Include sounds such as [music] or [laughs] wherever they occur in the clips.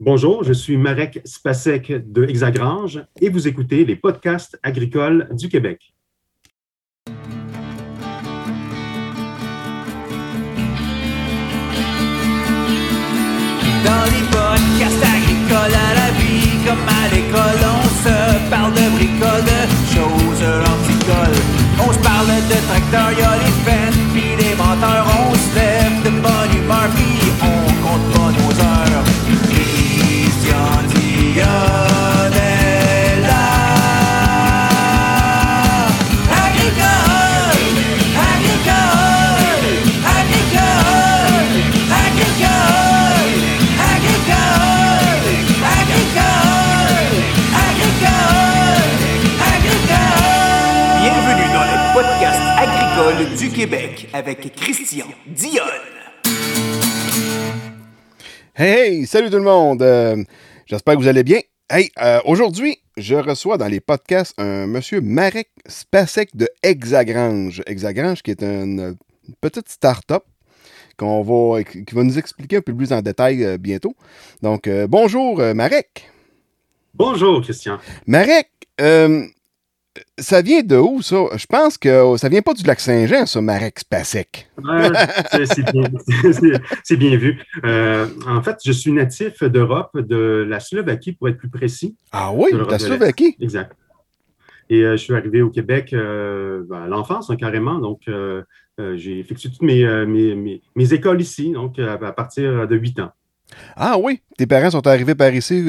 Bonjour, je suis Marek Spasek de Hexagrange et vous écoutez les podcasts agricoles du Québec. Dans les podcasts agricoles à la vie, comme à l'école, on se parle de bricoles, de choses anticoles. On se parle de tracteurs, avec Christian Dionne. Hey, hey, salut tout le monde. Euh, J'espère que vous allez bien. Hey, euh, aujourd'hui, je reçois dans les podcasts un monsieur Marek Spasek de Hexagrange. Hexagrange qui est une, une petite start-up qu'on va, qui va nous expliquer un peu plus en détail euh, bientôt. Donc, euh, bonjour euh, Marek. Bonjour, Christian. Marek, euh, ça vient de où ça? Je pense que ça vient pas du lac Saint-Jean, ça, Marek Spasek. Ouais, [laughs] c'est- bien, vu. Euh, en fait, je suis natif d'Europe, de la Slovaquie pour être plus précis. Ah oui, De la de. Slovaquie. Exact. Et euh, je suis arrivé au Québec euh, ben, à l'enfance, hein, carrément. Donc, j'ai effectué toutes mes, mes, mes- mes écoles ici, donc à partir de 8 ans. Ah oui, tes parents sont arrivés par ici.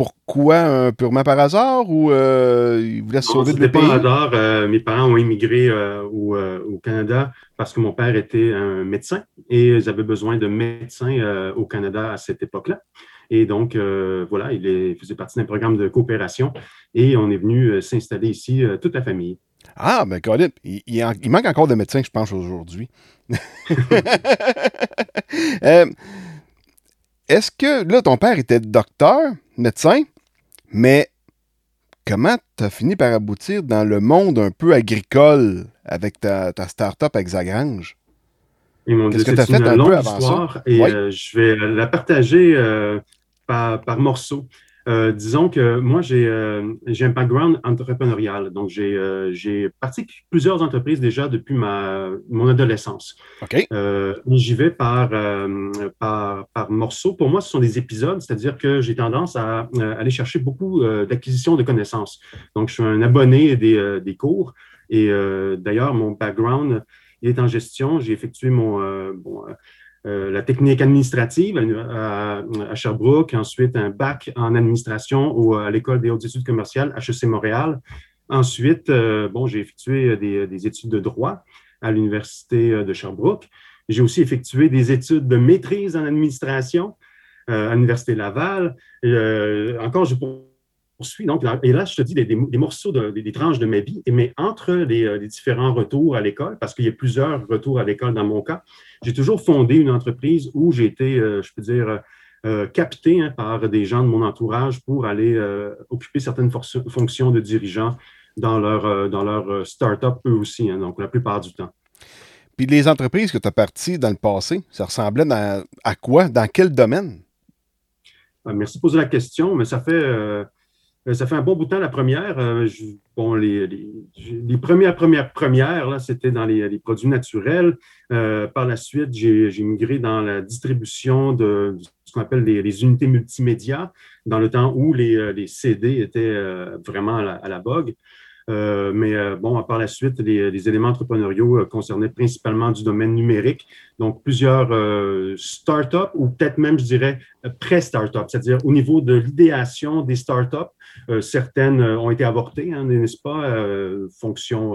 Euh, pourquoi? un- purement par hasard ou euh, ils voulaient se Non, sauver de hasard. euh, mes parents ont immigré euh, au, euh, au Canada parce que mon père était un médecin et ils avaient besoin de médecins euh, au Canada à cette époque-là. Et donc, euh, voilà, il est- faisait partie d'un programme de coopération et on est venu euh, s'installer ici, euh, toute la famille. Ah, ben Colin, il, il manque encore de médecins, je pense, aujourd'hui. [laughs] [laughs] Est-ce que, là, ton père était docteur, médecin, mais comment tu as fini par aboutir dans le monde un peu agricole avec ta, ta start-up Hexagrange? Qu'est-ce que t'as c'est fait une un peu avant ça? et Oui. euh, je vais la partager euh, par, par morceaux. Euh, disons que moi, j'ai euh, j'ai un background entrepreneurial. Donc, j'ai euh, j'ai parti plusieurs entreprises déjà depuis ma, mon adolescence. OK. Euh, J'y vais par, euh, par, par morceaux. Pour moi, ce sont des épisodes, c'est-à-dire que j'ai tendance à euh, aller chercher beaucoup euh, d'acquisition de connaissances. Donc, je suis un abonné des, euh, des cours. Et euh, d'ailleurs, mon background, il est en gestion. J'ai effectué mon, euh, bon, euh, euh, la technique administrative à, à- à Sherbrooke, ensuite un bac en administration au- à l'École des hautes études commerciales, HEC Montréal. Ensuite, euh, bon, j'ai effectué des, des études de droit à l'Université euh, de Sherbrooke. J'ai aussi effectué des études de maîtrise en administration euh, à l'Université Laval. Euh, encore, je poursuis. Donc, et là, je te dis des, des- des morceaux, de- des, des tranches de ma vie, mais entre les, euh, les différents retours à l'école, parce qu'il y a plusieurs retours à l'école dans mon cas, j'ai toujours fondé une entreprise où j'ai été, euh, je peux dire, euh, capté hein, par des gens de mon entourage pour aller euh, occuper certaines fonctions de dirigeant dans leur, euh, dans leur start-up, eux aussi, hein, donc la plupart du temps. Puis les entreprises que tu as parties dans le passé, ça ressemblait dans- à quoi? Dans quel domaine? Euh, Merci de poser la question, mais ça fait, ça fait un bon bout de temps la première. Euh, bon, les, premières, premières, premières, là, c'était dans les, produits naturels. Euh, par la suite, j'ai migré dans la distribution de ce qu'on appelle les, unités multimédia, dans le temps où les, euh, CD étaient euh, vraiment à la, à. Euh, mais euh, bon, par la suite, les, éléments entrepreneuriaux euh, concernaient principalement du domaine numérique. Donc, plusieurs startups ou peut-être même, je dirais, euh, pré-startup, c'est-à-dire au niveau de l'idéation des startups, certaines ont été avortées, hein, n'est-ce pas, euh, fonction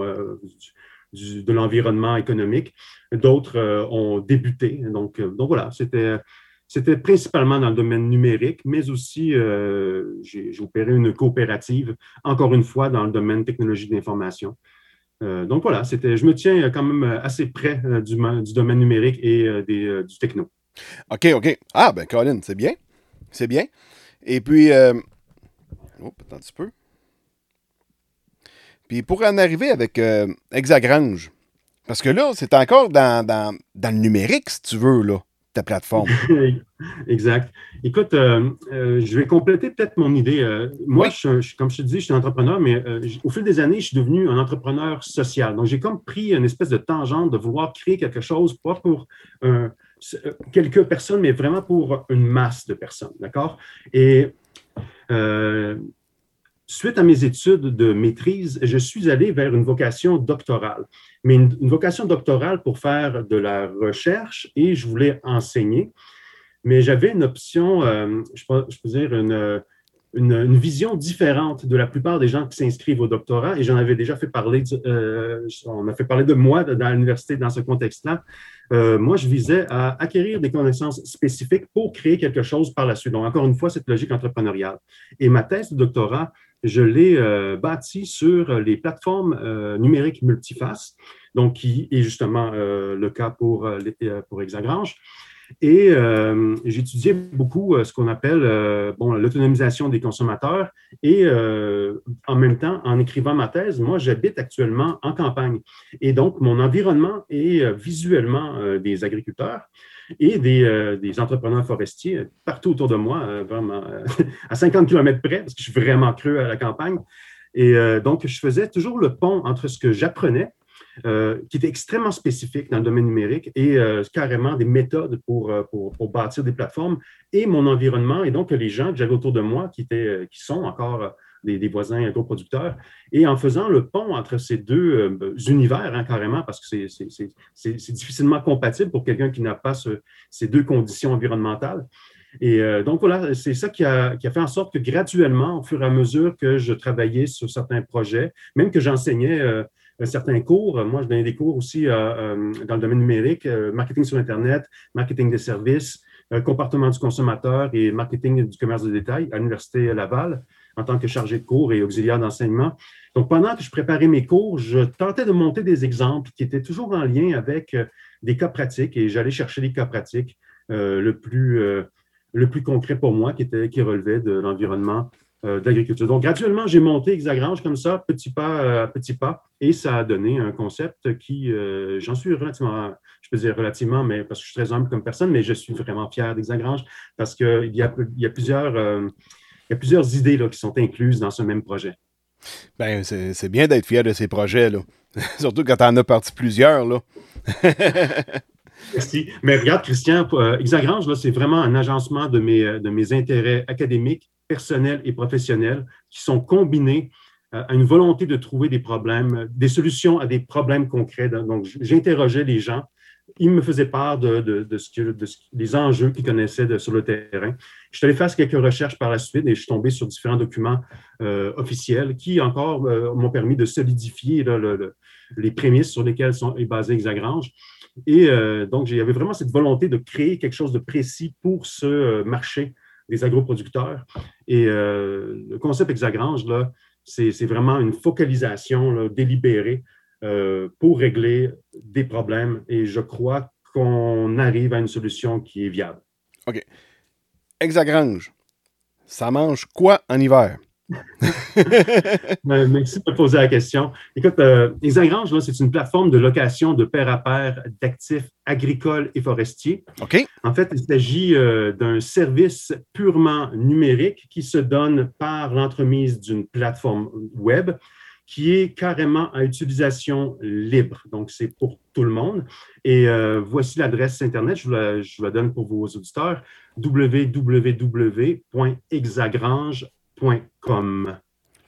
de l'environnement économique. D'autres ont débuté. Donc, donc voilà, c'était c'était principalement dans le domaine numérique, mais aussi euh, j'ai opéré une coopérative, encore une fois, dans le domaine technologie de l'information. Euh, donc voilà, c'était, je me tiens quand même assez près euh, du, du domaine numérique et euh, des, euh, du techno. OK, OK. Ah, ben Colin, c'est bien. C'est bien. Et puis, euh... oh, attends un petit peu. Puis pour en arriver avec euh, Hexagrange, parce que là, c'est encore dans, dans le numérique, si tu veux, là. Ta plateforme. [laughs] exact. Écoute, euh, euh, je vais compléter peut-être mon idée. Euh, moi, je, comme je te dis, je suis entrepreneur, mais au fil des années, je suis devenu un entrepreneur social. Donc, j'ai comme pris une espèce de tangente de vouloir créer quelque chose, pas pour quelques personnes, mais vraiment pour une masse de personnes. D'accord? Et suite à mes études de maîtrise, je suis allé vers une vocation doctorale, mais une, vocation doctorale pour faire de la recherche et je voulais enseigner. Mais j'avais une option, euh, je, peux, dire, une, une, vision différente de la plupart des gens qui s'inscrivent au doctorat et j'en avais déjà fait parler, euh, on a fait parler de moi dans l'université dans ce contexte-là. Euh, moi, je visais à acquérir des connaissances spécifiques pour créer quelque chose par la suite. Donc, encore une fois, cette logique entrepreneuriale. Et ma thèse de doctorat, je l'ai euh, bâti sur les plateformes euh, numériques multifaces, donc qui est justement euh, le cas pour, pour Hexagrange. Et j'étudiais beaucoup ce qu'on appelle bon, l'autonomisation des consommateurs. Et en même temps, en écrivant ma thèse, moi, j'habite actuellement en campagne. Et donc, mon environnement est visuellement des agriculteurs et euh, des, entrepreneurs forestiers partout autour de moi, euh, vraiment euh, [laughs] à 50 km près, parce que je suis vraiment creux à la campagne. Et donc, je faisais toujours le pont entre ce que j'apprenais, qui était extrêmement spécifique dans le domaine numérique, et carrément des méthodes pour, pour, bâtir des plateformes, et mon environnement, et donc les gens que j'avais autour de moi qui, étaient, qui sont encore des, voisins agroproducteurs. Et en faisant le pont entre ces deux euh, univers, hein, carrément, parce que c'est difficilement compatible pour quelqu'un qui n'a pas ces deux conditions environnementales. Et euh, donc, voilà, c'est ça qui a, fait en sorte que graduellement, au fur et à mesure que je travaillais sur certains projets, même que j'enseignais euh, certains cours, moi, je donnais des cours aussi dans le domaine numérique, marketing sur Internet, marketing des services, comportement du consommateur et marketing du commerce de détail à l'Université Laval en tant que chargé de cours et auxiliaire d'enseignement. Donc, pendant que je préparais mes cours, je tentais de monter des exemples qui étaient toujours en lien avec euh, des cas pratiques et j'allais chercher les cas pratiques euh, le, plus, euh, le plus concret pour moi qui, était, qui relevait de l'environnement d'agriculture. Donc, graduellement, j'ai monté Hexagrange comme ça, petit pas à petit pas, et ça a donné un concept qui, j'en suis relativement, je peux dire relativement, mais parce que je suis très humble comme personne, mais je suis vraiment fier d'Hexagrange parce qu'il y a, il y a plusieurs il y a plusieurs idées là, qui sont incluses dans ce même projet. Ben, c'est bien d'être fier de ces projets, là. [laughs] Surtout quand tu en as parti plusieurs. Là. [laughs] Merci. Mais regarde, Christian, euh, c'est vraiment un agencement de mes, euh, de mes intérêts académiques, personnels et professionnels qui sont combinés euh, à une volonté de trouver des problèmes, des solutions à des problèmes concrets. Donc, j'interrogeais les gens il me faisait part de, ce que, des enjeux qu'il connaissait sur le terrain. Je suis allé faire quelques recherches par la suite et je suis tombé sur différents documents euh, officiels qui encore euh, m'ont permis de solidifier les prémices sur lesquelles sont, est basé Hexagrange. Et euh, donc, il y avait vraiment cette volonté de créer quelque chose de précis pour ce marché des agroproducteurs. Et le concept Hexagrange, c'est vraiment une focalisation délibérée pour régler des problèmes et je crois qu'on arrive à une solution qui est viable. OK. Hexagrange, ça mange quoi en hiver? [laughs] Ben, merci de me poser la question. Écoute, euh, Hexagrange, c'est une plateforme de location de pair à pair d'actifs agricoles et forestiers. OK. En fait, il s'agit euh, d'un service purement numérique qui se donne par l'entremise d'une plateforme web qui est carrément à utilisation libre. Donc, c'est pour tout le monde. Et euh, voici l'adresse Internet, je vous, la, je la, donne pour vos auditeurs, www.hexagrange.com.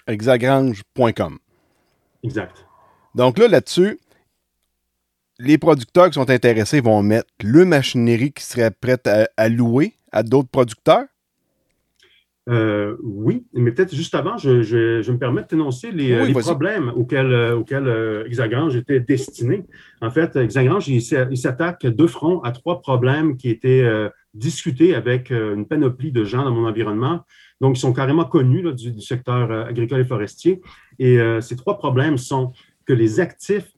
Hexagrange.com. Exact. Donc là, là-dessus, les producteurs qui sont intéressés vont mettre le machinerie qui serait prête à louer à d'autres producteurs. Euh, oui, mais peut-être juste avant, je, je, me permets de t'énoncer les, euh, problèmes auxquels, euh, auxquels Hexagrange était destiné. En fait, Hexagrange, il, s'attaque de front à trois problèmes qui étaient discutés avec une panoplie de gens dans mon environnement. Donc, ils sont carrément connus du, secteur agricole et forestier. Et ces trois problèmes sont que les actifs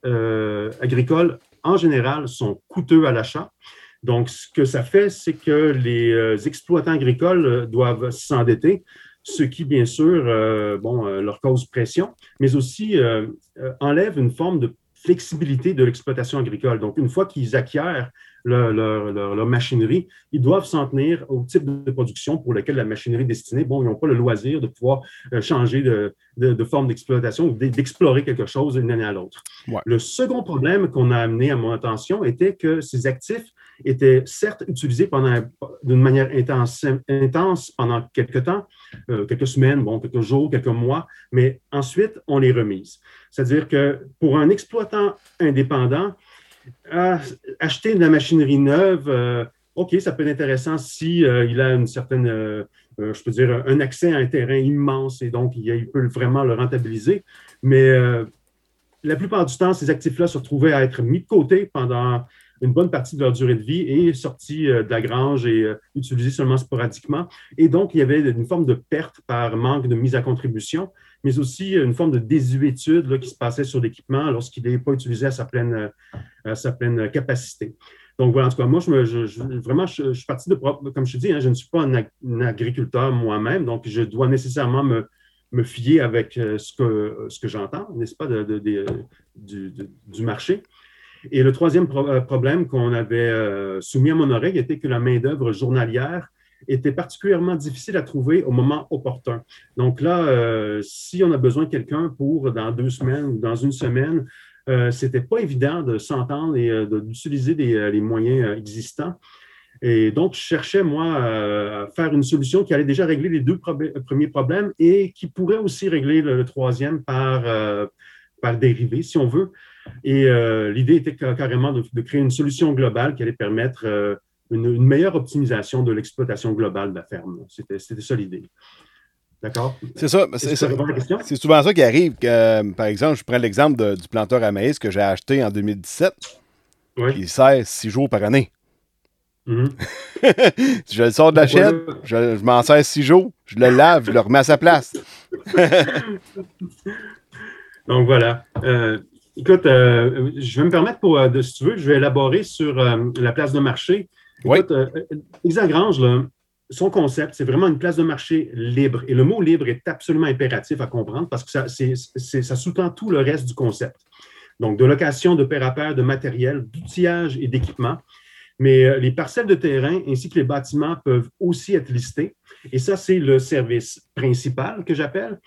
agricoles, en général, sont coûteux à l'achat. Donc, ce que ça fait, c'est que les euh, exploitants agricoles euh, doivent s'endetter, ce qui, bien sûr, euh, bon, leur cause pression, mais aussi enlève une forme de flexibilité de l'exploitation agricole. Donc, une fois qu'ils acquièrent leur, leur, machinerie, ils doivent s'en tenir au type de production pour lequel la machinerie est destinée. Bon, ils n'ont pas le loisir de pouvoir changer de, de, forme d'exploitation ou d'explorer quelque chose d'une année à l'autre. Le second problème qu'on a amené à mon attention était que ces actifs étaient certes utilisés d'une manière intense, intense pendant quelques temps, euh, quelques semaines, bon, quelques jours, quelques mois, mais ensuite, on les remise. C'est-à-dire que pour un exploitant indépendant, acheter de la machinerie neuve, euh, OK, ça peut être intéressant si euh, il a une certaine, je peux dire, un accès à un terrain immense et donc il, peut vraiment le rentabiliser. Mais la plupart du temps, ces actifs-là se retrouvaient à être mis de côté pendant une bonne partie de leur durée de vie et sortis euh, de la grange et euh, utilisés seulement sporadiquement. Et donc, il y avait une forme de perte par manque de mise à contribution, mais aussi une forme de désuétude qui se passait sur l'équipement lorsqu'il n'est pas utilisé à sa pleine, sa pleine capacité. Donc voilà, en tout cas, moi, je, vraiment, je, suis parti de, comme je te dis, hein, je ne suis pas un, agriculteur moi-même, donc je dois nécessairement me, me fier avec euh, ce que, ce que j'entends, n'est-ce pas, de, du, marché. Et le troisième euh, problème qu'on avait euh, soumis à mon oreille était que la main-d'œuvre journalière était particulièrement difficile à trouver au moment opportun. Donc là, euh, si on a besoin de quelqu'un pour dans deux semaines ou dans une semaine, euh, ce n'était pas évident de s'entendre et d'utiliser les moyens existants. Et donc, je cherchais, moi, à faire une solution qui allait déjà régler les deux premiers problèmes et qui pourrait aussi régler le, troisième par, par dérivé, si on veut. Et euh, l'idée était carrément de, créer une solution globale qui allait permettre euh, une, meilleure optimisation de l'exploitation globale de la ferme. C'était ça l'idée. D'accord? C'est ça. C'est souvent ça qui arrive. Que, par exemple, je prends l'exemple du planteur à maïs que j'ai acheté en 2017. Oui. Il sert six jours par année. Mm-hmm. [laughs] je le sors de la chaîne, je, m'en sers six jours, je le lave, je le remets à sa place. [laughs] [laughs] Donc voilà. Euh, Écoute, euh, je vais me permettre, pour, euh, de, si tu veux, je vais élaborer sur euh, la place de marché. Écoute, Isagrange, son concept, c'est vraiment une place de marché libre. Et le mot libre est absolument impératif à comprendre parce que ça, ça sous-tend tout le reste du concept. Donc, de location de pair à pair de matériel, d'outillage et d'équipement. Mais les parcelles de terrain ainsi que les bâtiments peuvent aussi être listés. Et ça, c'est le service principal que j'appelle.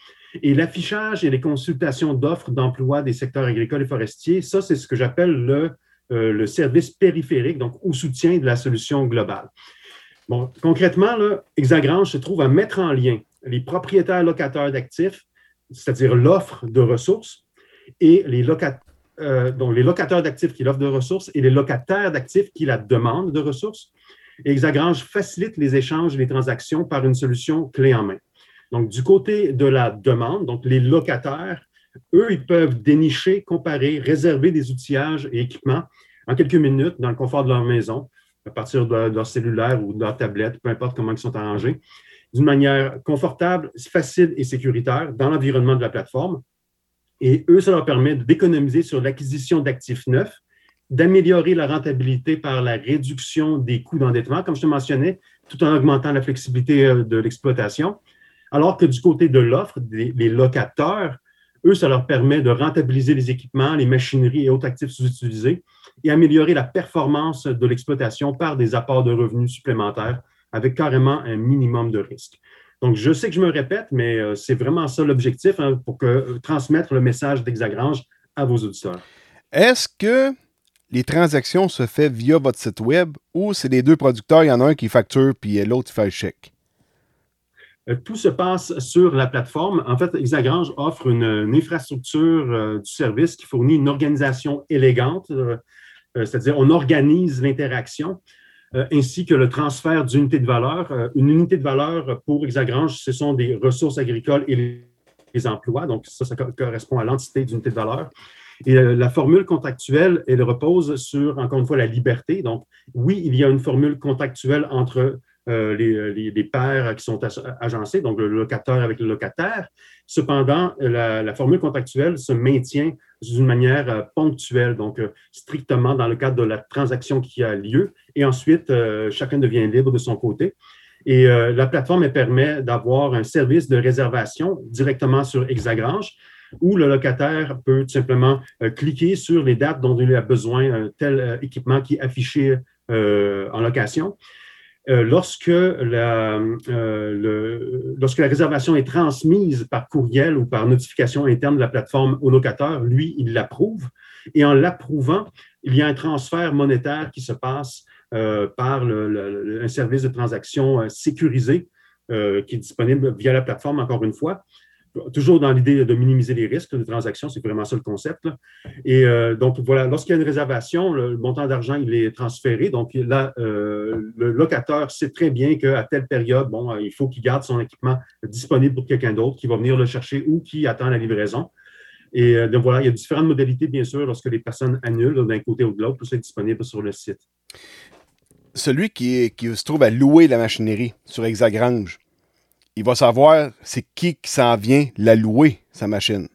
Et l'affichage et les consultations d'offres d'emploi des secteurs agricoles et forestiers, ça, c'est ce que j'appelle le, euh, service périphérique, donc au soutien de la solution globale. Bon, concrètement, là, Hexagrange se trouve à mettre en lien les propriétaires locataires d'actifs, c'est-à-dire l'offre de ressources, et les, euh, locataires d'actifs qui l'offrent de ressources et les locataires d'actifs qui la demandent de ressources. Et Hexagrange facilite les échanges et les transactions par une solution clé en main. Donc, du côté de la demande, donc les locataires, eux, ils peuvent dénicher, comparer, réserver des outillages et équipements en quelques minutes dans le confort de leur maison, à partir de leur cellulaire ou de leur tablette, peu importe comment ils sont arrangés, d'une manière confortable, facile et sécuritaire dans l'environnement de la plateforme. Et eux, ça leur permet d'économiser sur l'acquisition d'actifs neufs, d'améliorer la rentabilité par la réduction des coûts d'endettement, comme je te mentionnais, tout en augmentant la flexibilité euh, de l'exploitation alors que du côté de l'offre, les locateurs, eux, ça leur permet de rentabiliser les équipements, les machineries et autres actifs sous-utilisés et améliorer la performance de l'exploitation par des apports de revenus supplémentaires avec carrément un minimum de risque. Donc, je sais que je me répète, mais euh, c'est vraiment ça l'objectif hein, pour que, euh, transmettre le message d'Hexagrange à vos auditeurs. Est-ce que les transactions se font via votre site web ou c'est les deux producteurs, il y en a un qui facture puis l'autre fait le chèque? Euh, tout se passe sur la plateforme. En fait, Isagrange offre une, infrastructure euh, du service qui fournit une organisation élégante, euh, c'est-à-dire on organise l'interaction ainsi que le transfert d'unités de valeur. une unité de valeur pour Exagrange, ce sont des ressources agricoles et les, emplois. Donc, ça, ça correspond à l'entité d'unité de valeur. Et la formule contractuelle, elle repose sur, encore une fois, la liberté. Donc, oui, il y a une formule contractuelle entre euh, les, les, les, paires qui sont agencés, donc le locataire avec le locataire. Cependant, la, formule contractuelle se maintient d'une manière euh, ponctuelle, donc euh, strictement dans le cadre de la transaction qui a lieu. Et ensuite, chacun devient libre de son côté. Et la plateforme permet d'avoir un service de réservation directement sur Hexagrange. où le locataire peut tout simplement cliquer sur les dates dont il a besoin tel équipement qui est affiché en location. Lorsque, la, lorsque la réservation est transmise par courriel ou par notification interne de la plateforme au locataire, lui, il l'approuve. Et en l'approuvant, il y a un transfert monétaire qui se passe euh, par un service de transaction euh, sécurisé euh, qui est disponible via la plateforme, encore une fois. Toujours dans l'idée de minimiser les risques de transaction, c'est vraiment ça le concept. Et donc, voilà, lorsqu'il y a une réservation, le montant d'argent, il est transféré. Donc, là, le locateur sait très bien qu'à telle période, bon, il faut qu'il garde son équipement disponible pour quelqu'un d'autre qui va venir le chercher ou qui attend la livraison. Et euh, donc voilà, il y a différentes modalités, bien sûr, lorsque les personnes annulent d'un côté ou de l'autre, tout ça est disponible sur le site. Celui qui, qui se trouve à louer la machinerie sur Exagrange, il va savoir c'est qui qui s'en vient la louer, sa machine.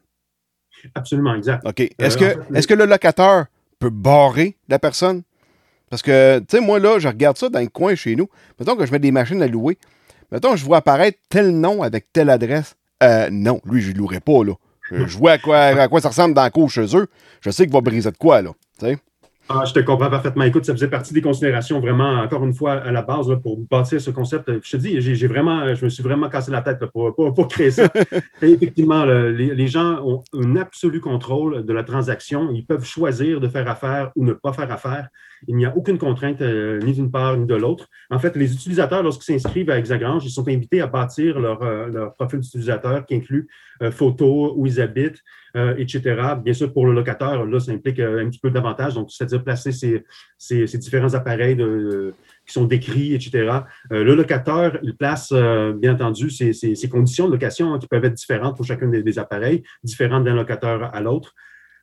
Absolument, exact. OK. Est-ce que, est que le locateur peut barrer la personne? Parce que, tu sais, moi, là, je regarde ça dans le coin chez nous. Mettons que je mets des machines à louer. Mettons, je vois apparaître tel nom avec telle adresse. Euh, non, lui, je ne louerai pas, là. Je, vois à quoi, à quoi ça ressemble dans le cours chez eux. Je sais qu'il va briser de quoi, là. Ah, je te comprends parfaitement. Écoute, ça faisait partie des considérations vraiment, encore une fois, à la base, pour bâtir ce concept. Je te dis, j'ai vraiment, je me suis vraiment cassé la tête pour, pour, créer ça. [laughs] effectivement, les, gens ont un absolu contrôle de la transaction. Ils peuvent choisir de faire affaire ou ne pas faire affaire. Il n'y a aucune contrainte euh, ni d'une part ni de l'autre. En fait, les utilisateurs, lorsqu'ils s'inscrivent à Hexagrange, ils sont invités à bâtir leur, euh, leur profil d'utilisateur qui inclut euh, photos, où ils habitent, etc. Bien sûr, pour le locataire, là, ça implique un petit peu d'avantage. Donc, c'est-à-dire placer ces, différents appareils qui sont décrits, etc. le locataire, il place, bien entendu, ces, conditions de location hein, qui peuvent être différentes pour chacun des, des appareils, différentes d'un locateur à l'autre.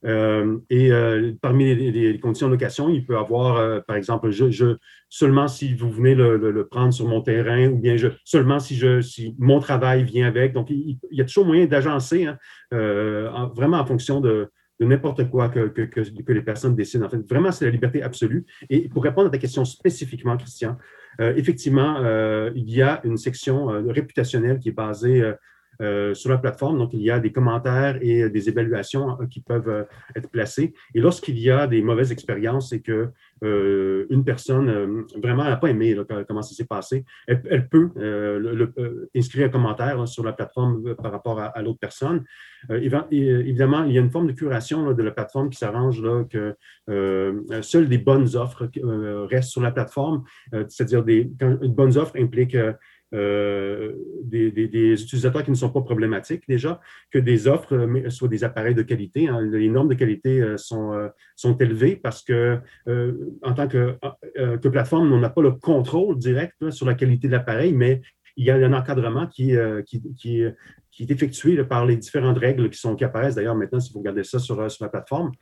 Euh, et euh, parmi les, conditions de location, il peut avoir, euh, par exemple, je, seulement si vous venez le, prendre sur mon terrain ou bien je, seulement si, je, si mon travail vient avec. Donc, il, y a toujours moyen d'agencer, hein, vraiment en fonction de, n'importe quoi que, que, les personnes décident. En fait, vraiment, c'est la liberté absolue. Et pour répondre à ta question spécifiquement, Christian, effectivement, il y a une section réputationnelle qui est basée euh, sur la plateforme. Donc, il y a des commentaires et des évaluations euh, qui peuvent euh, être placées. Et lorsqu'il y a des mauvaises expériences et que une personne vraiment n'a pas aimé comment ça s'est passé, elle, peut inscrire un commentaire sur la plateforme par rapport à, l'autre personne. évidemment, il y a une forme de curation de la plateforme qui s'arrange que seules des bonnes offres restent sur la plateforme. C'est-à-dire des, une bonne offre implique euh, des, utilisateurs qui ne sont pas problématiques déjà, que des offres euh, soient des appareils de qualité. Hein. Les normes de qualité euh, sont, sont élevées parce que, en tant que, que plateforme, on n'a pas le contrôle direct sur la qualité de l'appareil, mais il y a un encadrement qui, qui, qui, qui est effectué par les différentes règles qui, sont, qui apparaissent d'ailleurs maintenant si vous regardez ça sur, sur la plateforme.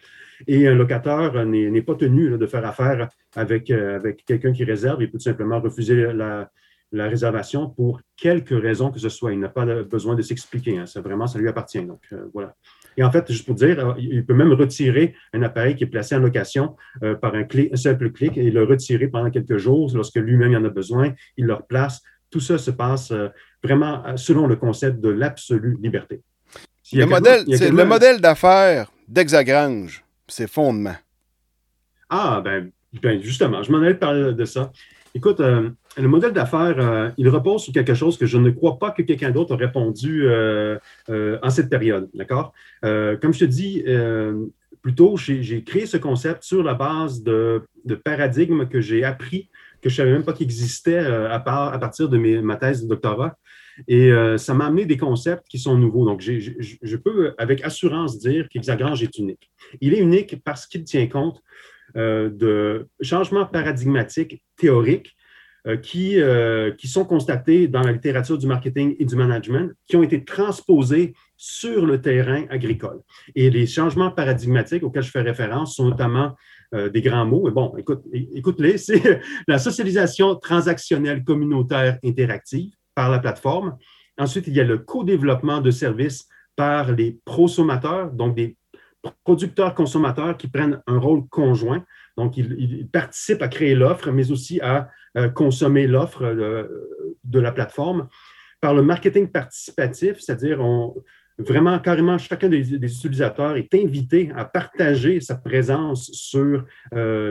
Et un locataire n'est pas tenu de faire affaire avec, avec quelqu'un qui réserve. Il peut tout simplement refuser la, la réservation pour quelque raison que ce soit. Il n'a pas besoin de s'expliquer. Hein. C'est vraiment, ça lui appartient. Donc, euh, voilà. Et en fait, juste pour dire, euh, il peut même retirer un appareil qui est placé en location euh, par un, clic, un, simple clic et le retirer pendant quelques jours lorsque lui-même en a besoin. Il le replace. Tout ça se passe vraiment selon le concept de l'absolue liberté. Le modèle, le modèle d'affaires d'Hexagrange, c'est fondement. Ah, ben, ben, justement, je m'en allais parler de ça. Écoute, euh, le modèle d'affaires, euh, il repose sur quelque chose que je ne crois pas que quelqu'un d'autre a répondu euh, en cette période. D'accord? comme je te dis, plutôt, j'ai créé ce concept sur la base de, paradigmes que j'ai appris, que je ne savais même pas qu'ils existaient à, part, à partir de ma thèse de doctorat. Et ça m'a amené des concepts qui sont nouveaux. Donc, je peux avec assurance dire qu'Hexagrange est unique. Il est unique parce qu'il tient compte de changements paradigmatiques théoriques euh, qui, euh, qui sont constatés dans la littérature du marketing et du management, qui ont été transposés sur le terrain agricole. Et les changements paradigmatiques auxquels je fais référence sont notamment des grands mots. bon, écoute, écoute-les, [laughs] c'est la socialisation transactionnelle communautaire interactive par la plateforme. Ensuite, il y a le co-développement de services par les prosommateurs, donc des producteurs-consommateurs qui prennent un rôle conjoint. Donc, ils, participent à créer l'offre, mais aussi à euh, consommer l'offre de, la plateforme. Par le marketing participatif, c'est-à-dire vraiment, carrément, chacun des, utilisateurs est invité à partager sa présence sur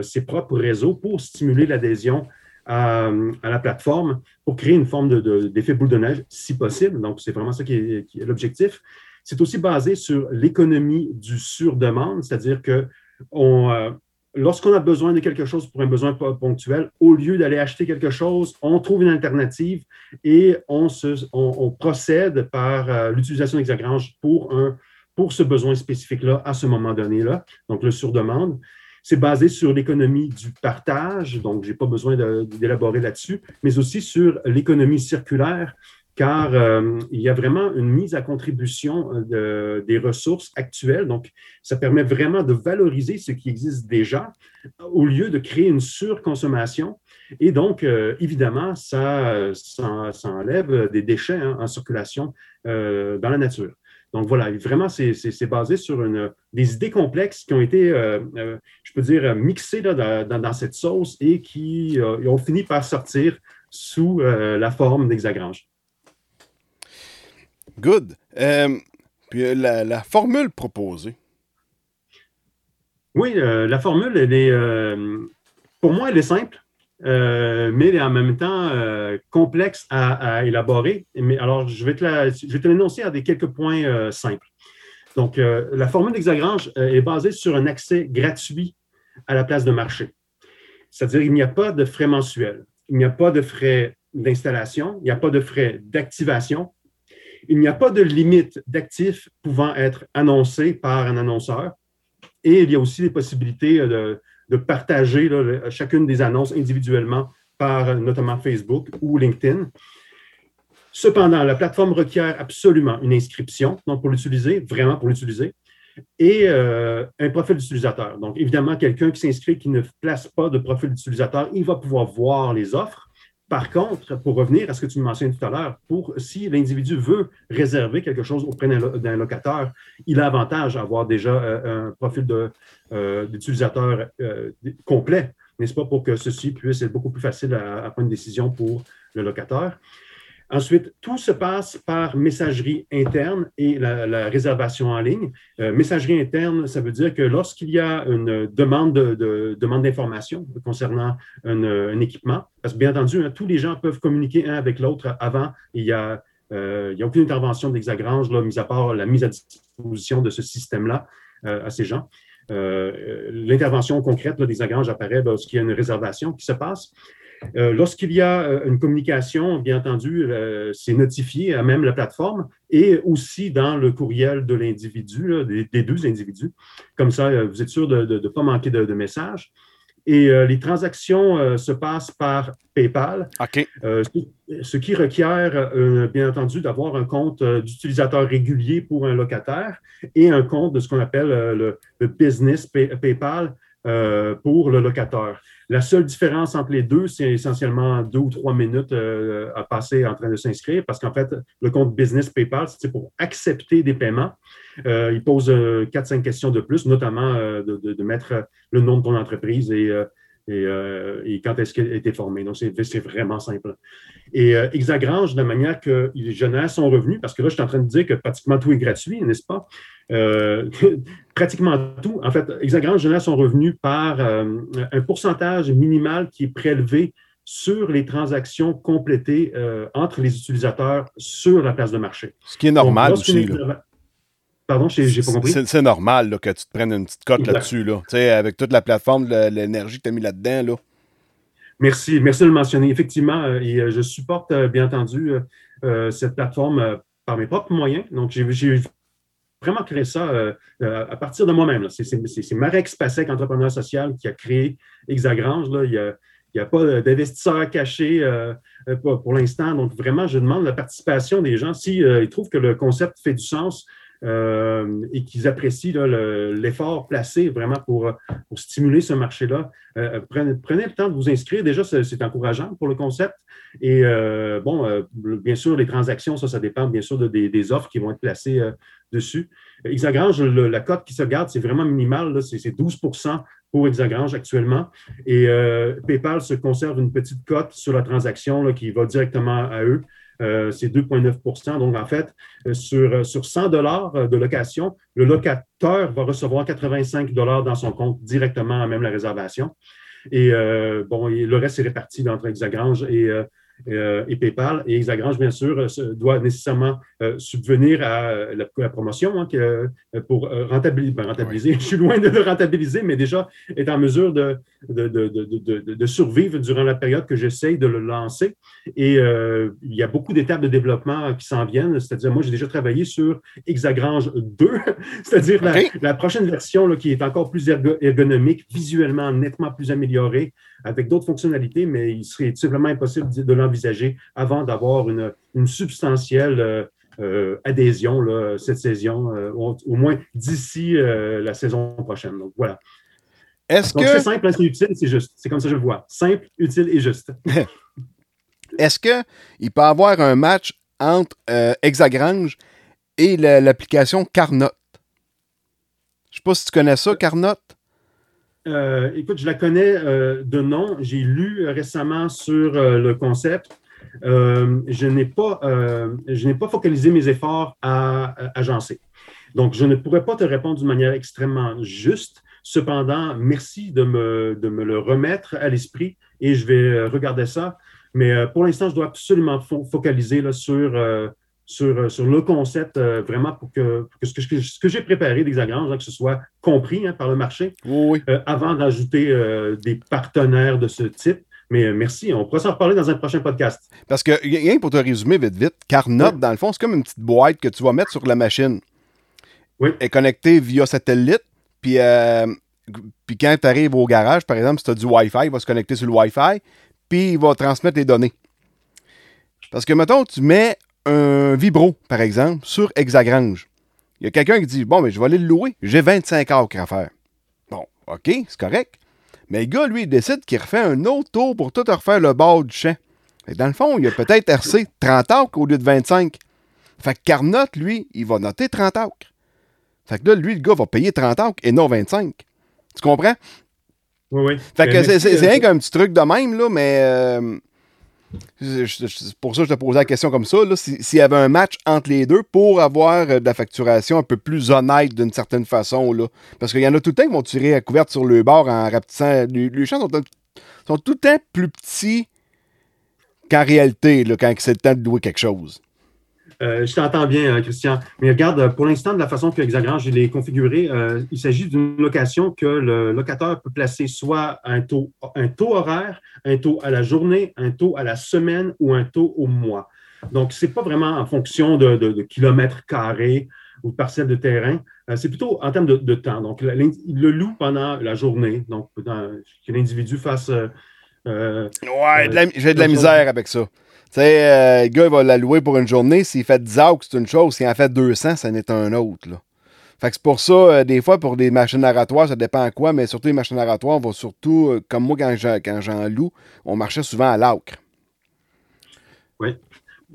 ses propres réseaux pour stimuler l'adhésion à, la plateforme, pour créer une forme d'effet de, boule de neige, si possible. Donc, c'est vraiment ça qui est l'objectif. C'est aussi basé sur l'économie du sur-demande, c'est-à-dire que on, lorsqu'on a besoin de quelque chose pour un besoin ponctuel, au lieu d'aller acheter quelque chose, on trouve une alternative et on, procède par euh, l'utilisation d'Hexagrange pour, pour ce besoin spécifique-là à ce moment donné-là, donc le sur-demande. C'est basé sur l'économie du partage, donc je n'ai pas besoin d'élaborer là-dessus, mais aussi sur l'économie circulaire, car euh, il y a vraiment une mise à contribution euh, des ressources actuelles. Donc, ça permet vraiment de valoriser ce qui existe déjà au lieu de créer une surconsommation. Et donc, euh, évidemment, ça, ça, enlève des déchets hein, en circulation dans la nature. Donc voilà, vraiment, c'est basé sur des idées complexes qui ont été, je peux dire, mixées dans, dans, cette sauce et qui ont fini par sortir sous la forme d'hexagrange. Good. Euh, puis euh, la, formule proposée. Oui, euh, la formule, elle est, pour moi, elle est simple, mais elle est en même temps complexe à, élaborer. Mais, alors, je vais te l'énoncer à des quelques points simples. Donc, la formule d'Hexagrange est basée sur un accès gratuit à la place de marché. C'est-à-dire qu'il n'y a pas de frais mensuels, il n'y a pas de frais d'installation, il n'y a pas de frais d'activation, il n'y a pas de limite d'actifs pouvant être annoncés par un annonceur. Et il y a aussi des possibilités de, partager chacune des annonces individuellement par notamment Facebook ou LinkedIn. Cependant, la plateforme requiert absolument une inscription, donc pour l'utiliser, vraiment pour l'utiliser, et euh, un profil d'utilisateur. Donc, évidemment, quelqu'un qui s'inscrit, qui ne place pas de profil d'utilisateur, il va pouvoir voir les offres, par contre, pour revenir à ce que tu me mentionnes tout à l'heure, pour si l'individu veut réserver quelque chose auprès d'un locataire, il a avantage à avoir déjà euh, un profil euh, d'utilisateur euh, complet, n'est-ce pas, pour que ceci puisse être beaucoup plus facile à, à prendre une décision pour le locataire. Ensuite, tout se passe par messagerie interne et la, réservation en ligne. Euh, messagerie interne, ça veut dire que lorsqu'il y a une demande de, demande d'information concernant un, équipement, parce que bien entendu, hein, tous les gens peuvent communiquer un avec l'autre avant. Il a euh, il n'y a aucune intervention d'Hexagrange, mis à part la mise à disposition de ce système-là euh, à ces gens. L'intervention concrète d'Hexagrange apparaît lorsqu'il y a une réservation qui se passe. Euh, lorsqu'il y a euh, une communication, bien entendu, euh, c'est notifié à même la plateforme et aussi dans le courriel de l'individu, des, deux individus. Comme ça, vous êtes sûr de ne pas manquer de, messages. Et les transactions se passent par PayPal, ce, qui requiert, bien entendu, d'avoir un compte d'utilisateur régulier pour un locataire et un compte de ce qu'on appelle le, business PayPal pour le locataire. La seule différence entre les deux, c'est essentiellement deux ou trois minutes euh, à passer en train de s'inscrire parce qu'en fait, le compte Business PayPal, c'est pour accepter des paiements. Euh, il pose euh, quatre, cinq questions de plus, notamment de, mettre le nom de ton entreprise et, quand est-ce qu'elle a été formée. Donc, c'est vraiment simple. Et Hexagrange, de manière que génère son revenu, parce que là, je suis en train de dire que pratiquement tout est gratuit, n'est-ce pas? Euh, [laughs] pratiquement tout. En fait, Hexagrange génère son revenu par euh, un pourcentage minimal qui est prélevé sur les transactions complétées euh, entre les utilisateurs sur la place de marché. Ce qui est normal aussi. Pardon, je n'ai pas compris. C'est normal que tu te prennes une petite cote là-dessus, là, avec toute la plateforme, l'énergie que tu as mis là-dedans. Là. Merci, merci de le mentionner. Effectivement, et je supporte bien entendu cette plateforme par mes propres moyens. Donc, j'ai vraiment créé ça euh, euh, à partir de moi-même. C'est Marek Spasek, entrepreneur social, qui a créé Hexagrange. Là. Il n'y a, pas d'investisseurs cachés euh, pour, l'instant. Donc, vraiment, je demande la participation des gens. S'ils ils trouvent que le concept fait du sens, et qu'ils apprécient l'effort placé vraiment pour, stimuler ce marché-là. prenez, prenez, le temps de vous inscrire. Déjà, c'est encourageant pour le concept. Et bon, bien sûr, les transactions, ça, ça dépend bien sûr de, des, offres qui vont être placées dessus. Hexagrange, la cote qui se garde, c'est vraiment minimal, c'est 12% pour Hexagrange actuellement. Et euh, PayPal se conserve une petite cote sur la transaction qui va directement à eux. Euh, c'est 2,9% Donc, en fait, euh, sur, sur 100 dollars de location, le locateur va recevoir 85 dollars dans son compte directement à même la réservation. Et bon, le reste est réparti entre Exagrange et, euh, et PayPal. Et Exagrange, bien sûr, euh, doit nécessairement euh, subvenir à la, promotion hein, pour rentabiliser. Ben, rentabiliser. [laughs] Je suis loin de le rentabiliser, mais déjà être en mesure de, de, de, de survivre durant la période que j'essaye de le lancer. Et il y a beaucoup d'étapes de développement qui s'en viennent. C'est-à-dire, moi, j'ai déjà travaillé sur Exagrange 2, [laughs] c'est-à-dire la, prochaine version là, qui est encore plus ergonomique, visuellement nettement plus améliorée, avec d'autres fonctionnalités, mais il serait tout simplement impossible de l'envisager avant d'avoir une, substantielle euh, euh, adhésion cette saison, euh, au, moins d'ici la saison prochaine. Donc voilà. Est-ce que c'est simple, c'est utile, c'est juste. C'est comme ça que je le vois. Simple, utile et juste. [laughs] Est-ce qu'il peut y avoir un match entre Hexagrange et l'application Carnot? Je ne sais pas si tu connais ça, Carnot? Euh, écoute, je la connais euh, de nom. J'ai lu récemment sur euh, le concept. je n'ai pas, je pas focalisé mes efforts à, agencer. Donc, je ne pourrais pas te répondre d'une manière extrêmement juste. Cependant, merci de me, de me le remettre à l'esprit et je vais regarder ça. Mais pour l'instant, je dois absolument focaliser là, sur sur, sur le concept euh, vraiment pour que, ce que, ce que j'ai préparé d'Hexagrange, que ce soit compris hein, par le marché, oui. Euh, avant d'ajouter euh, des partenaires de ce type. Mais merci, on pourra s'en reparler dans un prochain podcast. Parce que, rien pour te résumer vite, vite, Carnot, dans le fond, c'est comme une petite boîte que tu vas mettre sur la machine. Oui. Elle est connectée via satellite, puis, puis quand tu arrives au garage, par exemple, si tu as du Wi-Fi, il va se connecter sur le Wi-Fi, puis il va transmettre les données. Parce que, mettons, tu mets un vibro, par exemple, sur Hexagrange. Il y a quelqu'un qui dit Bon, mais je vais aller le louer. J'ai 25 acres à faire. Bon, OK, c'est correct. Mais le gars, lui, il décide qu'il refait un autre tour pour tout refaire le bord du champ. Et dans le fond, il a peut-être RC 30 acres au lieu de 25. Fait que Carnot, lui, il va noter 30 acres. Fait que là, lui, le gars va payer 30 acres et non 25. Tu comprends? Oui, oui. Fait que c'est euh, rien qu'un petit truc de même, là, mais euh, c'est pour ça que je te posais la question comme ça. S'il y avait un match entre les deux pour avoir euh, de la facturation un peu plus honnête d'une certaine façon. Là. Parce qu'il y en a tout le temps qui vont tirer à couverte sur le bord en rapetissant. Les, champs sont, tout le temps plus petits qu'en réalité, là, quand c'est le temps de louer quelque chose. Euh, je t'entends bien, euh, Christian. Mais regarde, pour l'instant, de la façon que Hexagrange est configuré, euh, il s'agit d'une location que le locateur peut placer soit un taux, un taux horaire, un taux à la journée, un taux à la semaine ou un taux au mois. Donc, ce n'est pas vraiment en fonction de, kilomètres carrés ou de parcelles de terrain. c'est plutôt en termes de, temps. Donc, il le loue pendant la journée. Donc, que l'individu fasse. ouais, j'ai de la misère avec ça. Tu sais, euh, le gars, il va la louer pour une journée. S'il fait 10 heures, c'est une chose. S'il en fait 200, ça n'est un autre. Là. Fait que c'est pour ça, euh, des fois, pour des machines narratoires, ça dépend à quoi, mais surtout les machines narratoires, on va surtout, euh, comme moi, quand j'en loue, on marchait souvent à l'âcre. Oui.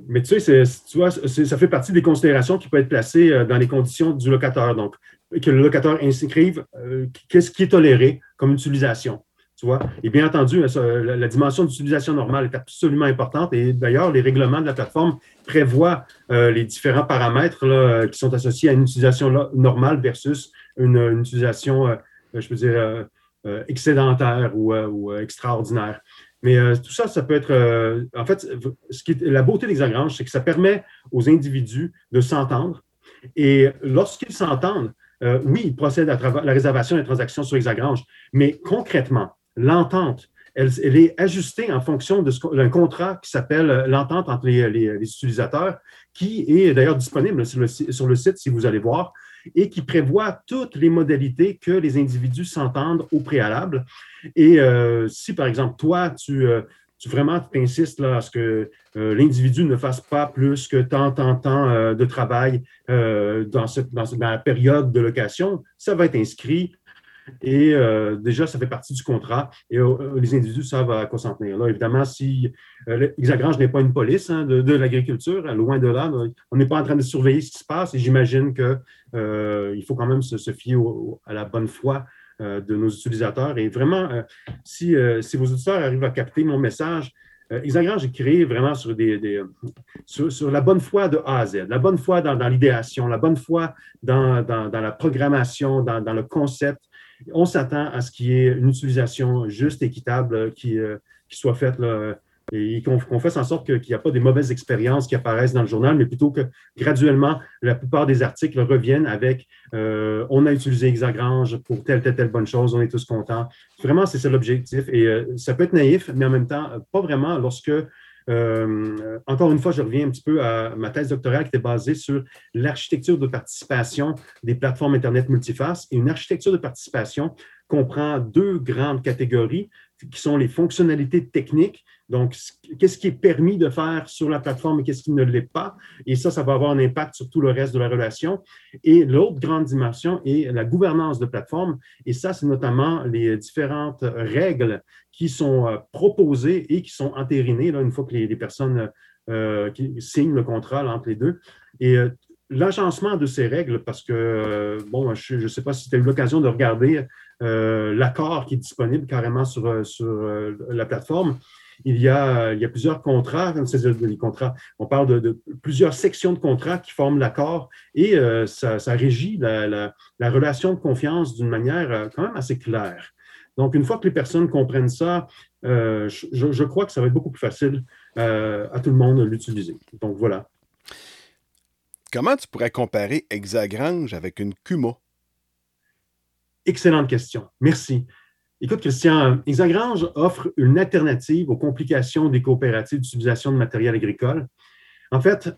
Mais tu sais, tu vois, ça fait partie des considérations qui peuvent être placées dans les conditions du locateur. Donc, que le locateur inscrive qu'est-ce qui est toléré comme utilisation. Et bien entendu, la, dimension d'utilisation normale est absolument importante. Et d'ailleurs, les règlements de la plateforme prévoient euh, les différents paramètres qui sont associés à une utilisation normale versus une, utilisation, euh, je peux dire, euh, excédentaire ou, extraordinaire. Mais tout ça, ça peut être. en fait, ce qui la beauté des agranges, c'est que ça permet aux individus de s'entendre. Et lorsqu'ils s'entendent, oui, ils procèdent à la réservation des transactions sur Exagrange, mais concrètement, l'entente, elle, est ajustée en fonction d'un contrat qui s'appelle euh, l'entente entre les, utilisateurs, qui est d'ailleurs disponible sur le, site si vous allez voir, et qui prévoit toutes les modalités que les individus s'entendent au préalable. Et euh, si, par exemple, toi, tu, euh, tu vraiment t'insistes à ce que l'individu ne fasse pas plus que tant, tant, tant de travail dans, cette, dans, la période de location, ça va être inscrit et euh, déjà, ça fait partie du contrat et euh, les individus savent à quoi s'en tenir. Évidemment, si euh, n'est pas une police hein, de, l'agriculture, hein, loin de là, on n'est pas en train de surveiller ce qui se passe et j'imagine qu'il faut quand même se, fier à la bonne foi de nos utilisateurs. Et vraiment, si, si, vos auditeurs arrivent à capter mon message, Exagrange est créé vraiment sur, des, sur, la bonne foi de A à Z, la bonne foi dans, l'idéation, la bonne foi dans, la programmation, dans, le concept. On s'attend à ce qu'il y ait une utilisation juste, équitable, qui, qui soit faite et qu'on fasse en sorte qu'il n'y a pas des mauvaises expériences qui apparaissent dans le journal, mais plutôt que graduellement, la plupart des articles reviennent avec euh, on a utilisé Exagrange pour telle, telle, telle bonne chose, on est tous contents. Vraiment, c'est ça l'objectif. Et euh, ça peut être naïf, mais en même temps, pas vraiment lorsque euh, encore une fois, je reviens un petit peu à ma thèse doctorale qui était basée sur l'architecture de participation des plateformes Internet multifaces. Et une architecture de participation comprend deux grandes catégories qui sont les fonctionnalités techniques donc, qu'est-ce qui est permis de faire sur la plateforme et qu'est-ce qui ne l'est pas? Et ça, ça va avoir un impact sur tout le reste de la relation. Et l'autre grande dimension est la gouvernance de plateforme. Et ça, c'est notamment les différentes règles qui sont euh, proposées et qui sont entérinées là, une fois que les, personnes euh, qui signent le contrat entre les deux. Et euh, l'agencement de ces règles, parce que, bon, je ne sais pas si tu as eu l'occasion de regarder l'accord qui est disponible carrément sur, sur la plateforme il y a, il y a plusieurs contrats, les contrats. On parle de, plusieurs sections de contrats qui forment l'accord et euh, ça, régit la, relation de confiance d'une manière euh, quand même assez claire. Donc, une fois que les personnes comprennent ça, euh, je, crois que ça va être beaucoup plus facile à tout le monde de l'utiliser. Donc, voilà. Comment tu pourrais comparer Hexagrange avec une Cuma? Excellente question. Merci. Écoute, Christian, Exagrange offre une alternative aux complications des coopératives d'utilisation de matériel agricole. En fait,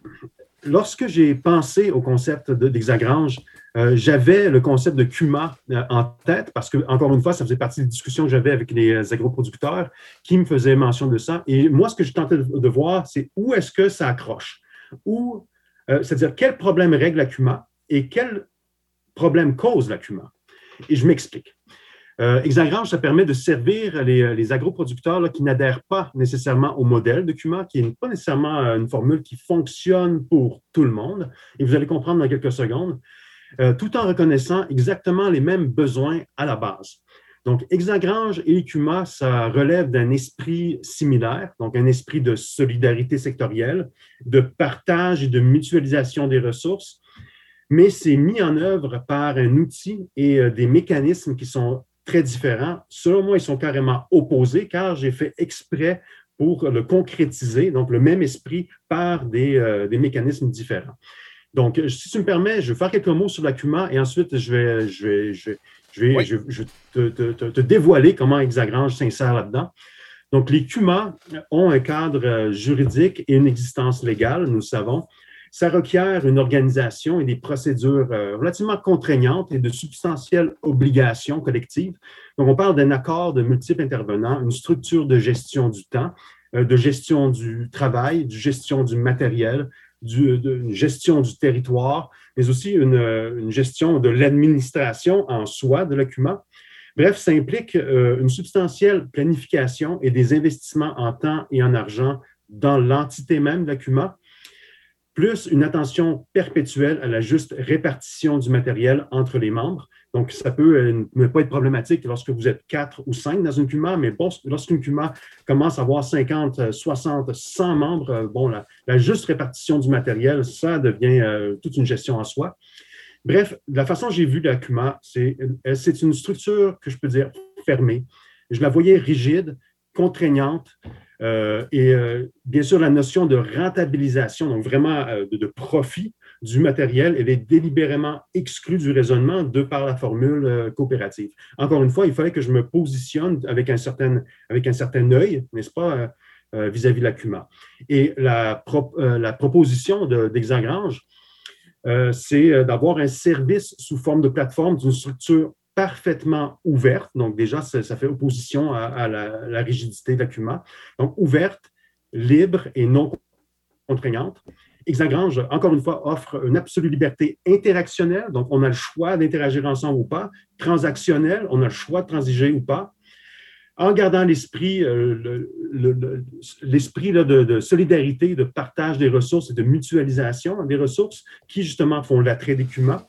lorsque j'ai pensé au concept d'Exagrange, euh, j'avais le concept de CUMA euh, en tête parce que, encore une fois, ça faisait partie des discussions que j'avais avec les agroproducteurs qui me faisaient mention de ça. Et moi, ce que je tentais de, voir, c'est où est-ce que ça accroche? Où, euh, c'est-à-dire quel problème règle la CUMA et quel problème cause la CUMA? Et je m'explique. Euh, ça permet de servir les, euh, agroproducteurs qui n'adhèrent pas nécessairement au modèle de CUMA, qui n'est pas nécessairement euh, une formule qui fonctionne pour tout le monde, et vous allez comprendre dans quelques secondes, tout en reconnaissant exactement les mêmes besoins à la base. Donc, Exagrange et CUMA, ça relève d'un esprit similaire, donc un esprit de solidarité sectorielle, de partage et de mutualisation des ressources, mais c'est mis en œuvre par un outil et des mécanismes qui sont très différents. Selon moi, ils sont carrément opposés car j'ai fait exprès pour le concrétiser, donc le même esprit par des, euh, mécanismes différents. Donc, si tu me permets, je vais faire quelques mots sur l'ACUMA et ensuite je vais, je vais, je vais, je vais, te, te, dévoiler comment Hexagrange s'insère là-dedans. Donc, les CUMA ont un cadre juridique et une existence légale, nous le savons ça requiert une organisation et des procédures euh, relativement contraignantes et de substantielles obligations collectives. Donc, on parle d'un accord de multiples intervenants, une structure de gestion du temps, euh, de gestion du travail, de gestion du matériel, du, de gestion du territoire, mais aussi une, gestion de l'administration en soi de l'ACUMA. Bref, ça implique euh, une substantielle planification et des investissements en temps et en argent dans l'entité même de l'ACUMA, plus une attention perpétuelle à la juste répartition du matériel entre les membres. Donc, ça peut euh, ne pas être problématique lorsque vous êtes quatre ou cinq dans une CUMA, mais lorsqu'une CUMA commence à avoir 50, 60, 100 membres, euh, bon, la, juste répartition du matériel, ça devient euh, toute une gestion en soi. Bref, la façon dont j'ai vu la CUMA, c'est une structure que je peux dire fermée. Je la voyais rigide, contraignante, et euh, bien sûr, la notion de rentabilisation, donc vraiment euh, de, profit du matériel, elle est délibérément exclue du raisonnement de par la formule coopérative. Encore une fois, il fallait que je me positionne avec un certain, avec un certain œil, n'est-ce pas, vis-à-vis de la CUMA. Et la, la proposition d'Exagrange, c'est d'avoir un service sous forme de plateforme d'une structure parfaitement ouverte. Donc, déjà, ça, fait opposition à, la, rigidité la Donc, ouverte, libre et non contraignante. Exagrange, encore une fois, offre une absolue liberté interactionnelle. Donc, on a le choix d'interagir ensemble ou pas. Transactionnelle, on a le choix de transiger ou pas. En gardant l'esprit euh, l'esprit de, de, solidarité, de partage des ressources et de mutualisation des ressources qui, justement, font l'attrait des CUMA.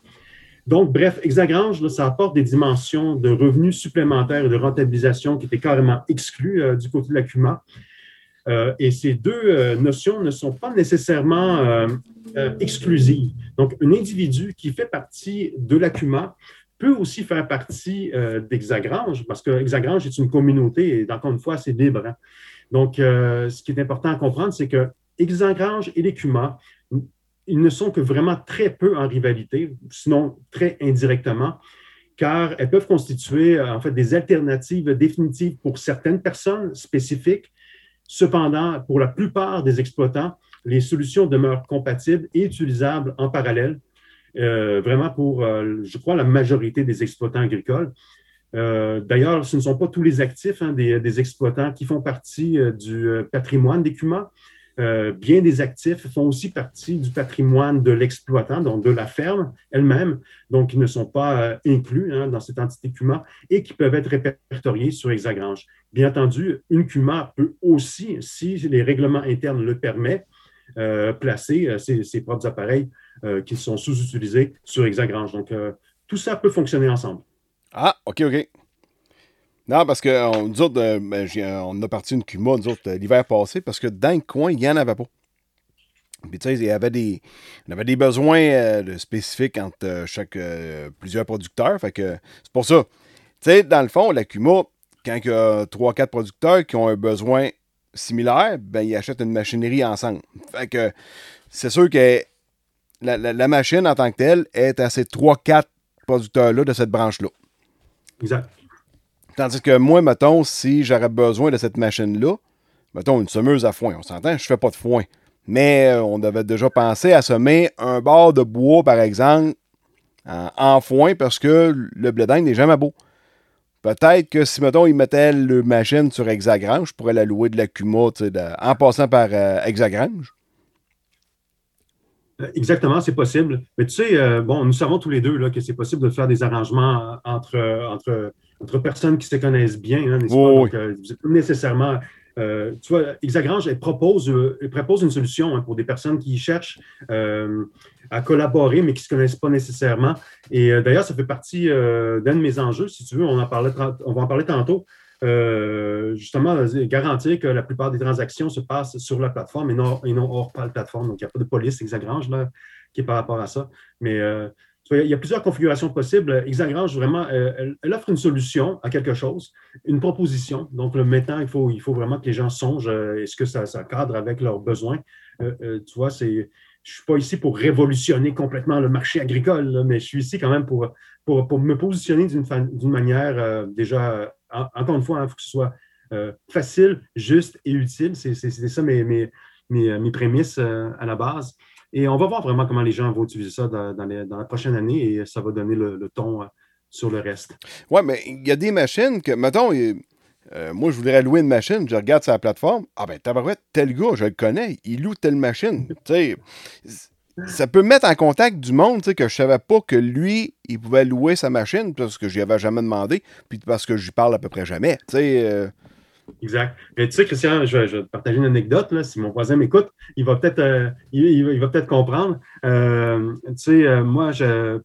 Donc, bref, Exagrange, ça apporte des dimensions de revenus supplémentaires et de rentabilisation qui étaient carrément exclues euh, du côté de la CUMA. Euh, et ces deux euh, notions ne sont pas nécessairement euh, exclusives. Donc, un individu qui fait partie de l'ACUMA peut aussi faire partie d'Hexagrange, parce que Hexagrange est une communauté, et encore une fois, c'est libre. hein. Donc, ce qui est important à comprendre, c'est que Hexagrange et l'ECUMA, ils ne sont que vraiment très peu en rivalité, sinon très indirectement, car elles peuvent constituer euh, en fait des alternatives définitives pour certaines personnes spécifiques. Cependant, pour la plupart des exploitants, les solutions demeurent compatibles et utilisables en parallèle, euh, vraiment pour, euh, je crois, la majorité des exploitants agricoles. D'ailleurs, ce ne sont pas tous les actifs hein, des, exploitants qui font partie du patrimoine des. Euh, bien des actifs font aussi partie du patrimoine de l'exploitant, donc de la ferme elle-même, donc qui ne sont pas euh, inclus hein, dans cette entité CUMA et qui peuvent être répertoriés sur Hexagrange. Bien entendu, une CUMA peut aussi, si les règlements internes le permettent, euh, placer ses, ses propres appareils qui sont sous-utilisés sur Hexagrange. Donc, tout ça peut fonctionner ensemble. Ah, OK, OK. Non, parce que on, nous autres, euh, ben, j'ai- on a parti une Cuma, nous autres, euh, l'hiver passé, parce que dans le coin, il n'y en avait pas. Puis, tu sais, il y avait des, des besoins euh, spécifiques entre euh, chaque, euh, plusieurs producteurs. Fait que c'est pour ça. Tu sais, dans le fond, la Cuma, quand il y a 3-4 producteurs qui ont un besoin similaire, ben, ils achètent une machinerie ensemble. Fait que c'est sûr que la, la- la machine en tant que telle est à ces 3-4 producteurs-là de cette branche-là. Exact. Tandis que moi, mettons, si j'aurais besoin de cette machine-là, mettons une semeuse à foin, on s'entend, je fais pas de foin. Mais euh, on avait déjà pensé à semer un bord de bois, par exemple, en, foin, parce que le blé n'est jamais beau. Peut-être que si, mettons, ils mettaient le machine sur Hexagrange, je pourrais la louer de la Cuma, en passant par euh, Hexagrange. Euh, Exactement, c'est possible. Mais tu sais, euh, bon, nous savons tous les deux là, que c'est possible de faire des arrangements entre, entre, entre personnes qui se connaissent bien, hein, n'est-ce pas? Oui, Donc, euh, pas nécessairement. euh, tu vois, Hexagrange, elle propose, elle propose une solution hein, pour des personnes qui cherchent euh, à collaborer, mais qui ne se connaissent pas nécessairement. Et d'ailleurs, ça fait partie d'un de mes enjeux, si tu veux, on, en parlait, on va en parler tantôt. Euh, justement, garantir que la plupart des transactions se passent sur la plateforme et non, hors la plateforme. Donc, il n'y a pas de police Hexagrange là, qui est par rapport à ça. Mais euh, il y a plusieurs configurations possibles. Hexagrange, vraiment, euh, elle, offre une solution à quelque chose, une proposition. Donc, le maintenant, il faut, il faut vraiment que les gens songent est-ce que ça, cadre avec leurs besoins. Tu vois, c'est. Je ne suis pas ici pour révolutionner complètement le marché agricole, là, mais je suis ici quand même pour, pour, pour me positionner d'une fa- d'une manière euh, déjà, en- encore une fois, il faut que ce soit euh, facile, juste et utile. C'est c'est- c'est ça mes, mes, mes, mes prémices euh, à la base. Et on va voir vraiment comment les gens vont utiliser ça dans, dans les- dans la prochaine année et ça va donner le, le ton euh, sur le reste. Ouais, mais il y a des machines que, mettons, euh, moi, je voudrais louer une machine, je regarde sur la plateforme. Ah ben, tabarouette, tel gars, je le connais, il loue telle machine. [laughs] Ça peut mettre en contact du monde, tu sais, que je savais pas que lui, il pouvait louer sa machine parce que je lui avais jamais demandé, puis parce que lui parle à peu près jamais. Tu sais, euh, Exact. Tu sais, Christian, je vais, te partager une anecdote. Là. Si mon voisin m'écoute, il va peut-être euh, il, va- peut-être comprendre. Euh, tu sais, euh, moi,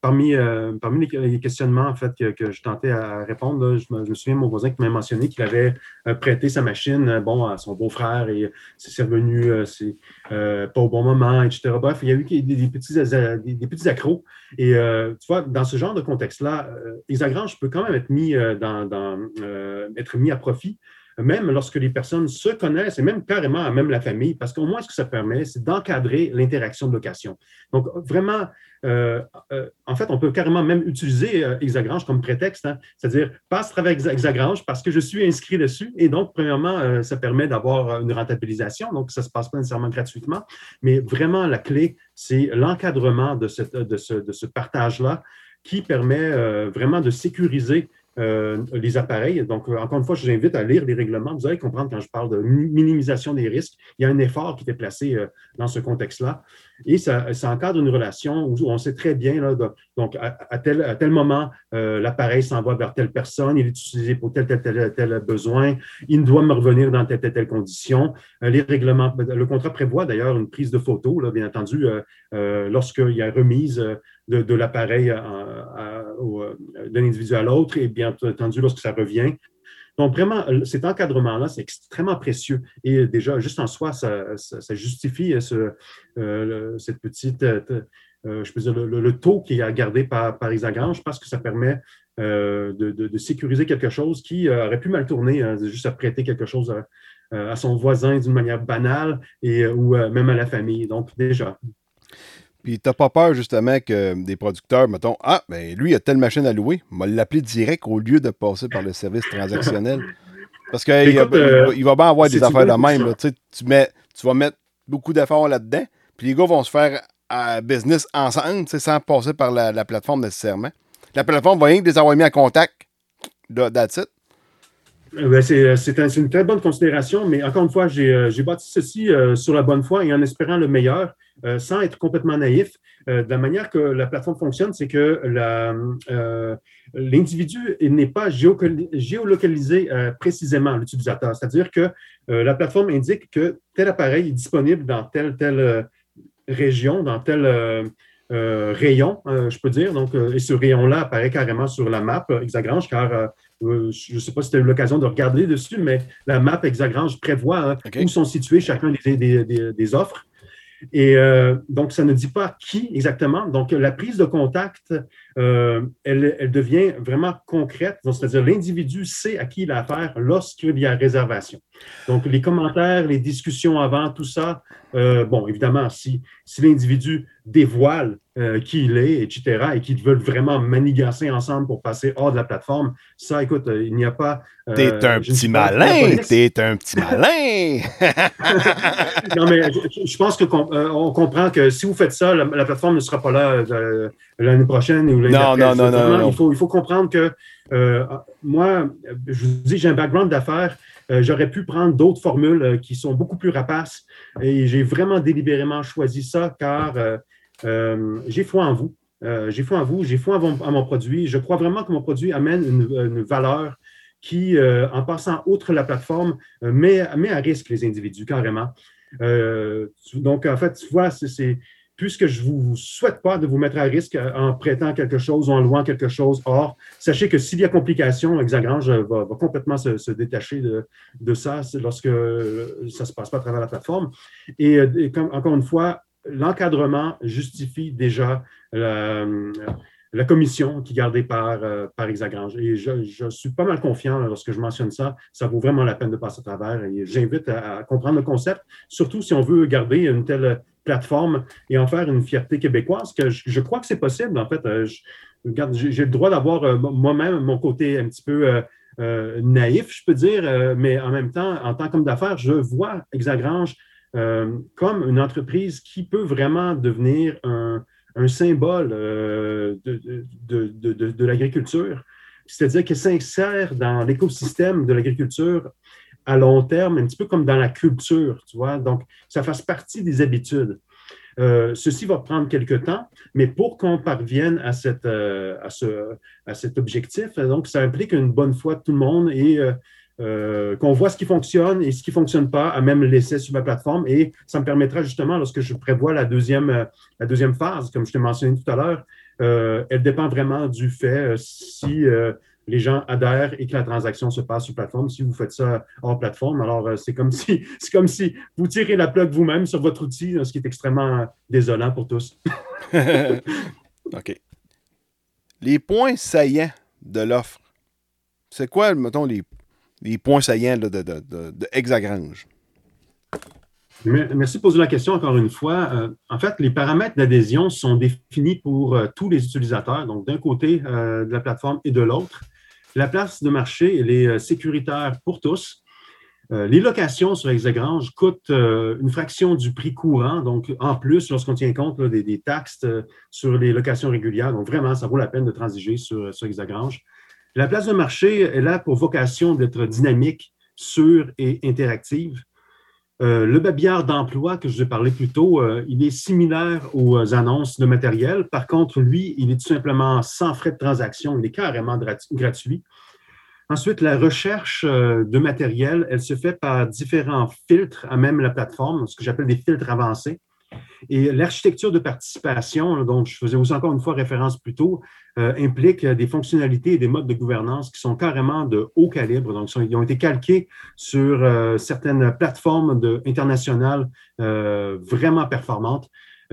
parmi, parmi les, les questionnements en fait, que, que je tentais à répondre, là, je, me, souviens de mon voisin qui m'a mentionné qu'il avait prêté sa machine bon, à son beau-frère et c'est revenu pas au bon moment, etc. Bref, il y a eu des, petits, des, petits accros. Et tu vois, dans ce genre de contexte-là, euh, Hexagrange peut quand même être mis, dans, être mis à profit même lorsque les personnes se connaissent, et même carrément même la famille, parce qu'au moins ce que ça permet, c'est d'encadrer l'interaction de location. Donc, vraiment, euh, euh, en fait, on peut carrément même utiliser euh, Hexagrange comme prétexte, hein, c'est-à-dire passe travers Hexa- Hexagrange parce que je suis inscrit dessus, et donc, premièrement, euh, ça permet d'avoir une rentabilisation, donc ça ne se passe pas nécessairement gratuitement, mais vraiment, la clé, c'est l'encadrement de, de ce, de ce partage-là qui permet vraiment de sécuriser euh, les appareils. Donc, euh, encore une fois, je vous invite à lire les règlements. Vous allez comprendre quand je parle de mi- minimisation des risques. Il y a un effort qui était placé euh, dans ce contexte-là. Et ça, encadre une relation où on sait très bien, là, donc, à, tel, moment, euh, l'appareil s'envoie vers telle personne, il est utilisé pour tel, tel, tel, besoin, il doit me revenir dans telle, telle, telle condition. Euh, les règlements, le contrat prévoit d'ailleurs une prise de photo, bien entendu, euh, lorsqu'il y a remise de, l'appareil d'un individu à l'autre, et bien entendu, lorsque ça revient. Donc, vraiment, cet encadrement-là, c'est extrêmement précieux. Et déjà, juste en soi, ça, justifie ce, cette petite, je le, taux qui est gardé par, par Isagrange parce que ça permet de, sécuriser quelque chose qui aurait pu mal tourner, hein, juste à prêter quelque chose à, son voisin d'une manière banale et, ou même à la famille. Donc, déjà, puis t'as pas peur justement que des producteurs, mettons, ah, ben lui, il a telle machine à louer, va l'appeler direct au lieu de passer par le service transactionnel. Parce qu'il euh, il va bien avoir des affaires de même. tu, mets, tu vas mettre beaucoup d'efforts là-dedans, puis les gars vont se faire à business ensemble, sans passer par la, plateforme nécessairement. La plateforme va rien que les avoir mis en contact. That's it. Euh, ben, euh, c'est une très bonne considération, mais encore une fois, j'ai bâti ceci sur la bonne foi et en espérant le meilleur. Euh, sans être complètement naïf. Euh, de la manière que la plateforme fonctionne, c'est que euh, l'individu n'est pas géolocalisé précisément, l'utilisateur. C'est-à-dire que la plateforme indique que tel appareil est disponible dans telle, telle région, dans tel rayon, je peux dire. Donc, et ce rayon-là apparaît carrément sur la map Hexagrange, car je ne sais pas si tu as eu l'occasion de regarder dessus, mais la map Hexagrange prévoit hein, où sont situées chacun des offres. Et euh, donc, ça ne dit pas qui exactement. Donc, la prise de contact, euh, elle, devient vraiment concrète. C'est-à-dire, l'individu sait à qui il a affaire lorsqu'il y a réservation. Donc, les commentaires, les discussions avant, tout ça, euh, bon, évidemment, si, si l'individu dévoile euh, qui il est, etc., et qu'ils veulent vraiment manigasser ensemble pour passer hors de la plateforme, ça, écoute, euh, il n'y a pas. Euh, t'es un petit malin! T'es un petit malin! [laughs] non, mais je, pense qu'on on comprend que si vous faites ça, la, plateforme ne sera pas là l'année prochaine ou l'année non, non, non, non, Il faut, il faut comprendre que moi, je vous dis, j'ai un background d'affaires. J'aurais pu prendre d'autres formules qui sont beaucoup plus rapaces et j'ai vraiment délibérément choisi ça car euh, j'ai foi en vous. Euh, j'ai foi en vous, j'ai foi en, mon produit. Je crois vraiment que mon produit amène une, valeur qui, euh, en passant outre la plateforme, met, met, à risque les individus carrément. donc, en fait, tu vois, c'est puisque je ne vous souhaite pas de vous mettre à risque en prêtant quelque chose ou en louant quelque chose. Or, sachez que s'il y a complication, Hexagrange va, va complètement se, détacher de, de, ça lorsque ça ne se passe pas à travers la plateforme. Et, et comme, encore une fois, l'encadrement justifie déjà la, commission qui est gardée par, euh, par Hexagrange. Et je, suis pas mal confiant lorsque je mentionne ça. Ça vaut vraiment la peine de passer à travers. Et j'invite à, comprendre le concept, surtout si on veut garder une telle plateforme et en faire une fierté québécoise, que je, crois que c'est possible. En fait, euh, j'ai le droit d'avoir euh, moi-même mon côté un petit peu naïf, je peux dire, mais en même temps, en tant qu'homme d'affaires, je vois Hexagrange euh, comme une entreprise qui peut vraiment devenir un, symbole euh, de, l'agriculture. C'est-à-dire qu'elle s'insère dans l'écosystème de l'agriculture à long terme, un petit peu comme dans la culture, tu vois. Donc, ça fasse partie des habitudes. Euh, ceci va prendre quelques temps, mais pour qu'on parvienne à, à cet objectif, donc ça implique une bonne foi de tout le monde et euh, qu'on voit ce qui fonctionne et ce qui ne fonctionne pas, à même l'essai sur ma plateforme. Et ça me permettra justement, lorsque je prévois la deuxième, euh, phase, comme je t'ai mentionné tout à l'heure, euh, elle dépend vraiment du fait si les gens adhèrent et que la transaction se passe sur plateforme. Si vous faites ça hors plateforme, alors c'est comme [laughs] si comme si vous tirez la plug vous-même sur votre outil, ce qui est extrêmement désolant pour tous. [laughs] [laughs] OK. Les points saillants de l'offre. C'est quoi, mettons, les les points saillants de, Hexagrange? Merci de poser la question encore une fois. Euh, en fait, les paramètres d'adhésion sont définis pour euh, tous les utilisateurs, donc d'un côté euh, de la plateforme et de l'autre. La place de marché, est sécuritaire pour tous. les locations sur Hexagrange coûtent une fraction du prix courant, donc en plus, lorsqu'on tient compte des, des, taxes sur les locations régulières. Donc vraiment, ça vaut la peine de transiger sur, sur Hexagrange. La place de marché est là pour vocation d'être dynamique, sûre et interactive. Euh, le babillard d'emploi que je vous ai parlé plus tôt, euh, il est similaire aux euh, annonces de matériel. Par contre, lui, il est tout simplement sans frais de transaction. Il est carrément gratuit. Ensuite, la recherche de matériel, elle se fait par différents filtres à même la plateforme, ce que j'appelle des filtres avancés. Et l'architecture de participation, dont je faisais aussi encore une fois référence plus tôt, euh, implique des fonctionnalités et des modes de gouvernance qui sont carrément de haut calibre. Donc, ils ont été calqués sur euh, certaines plateformes internationales euh, vraiment performantes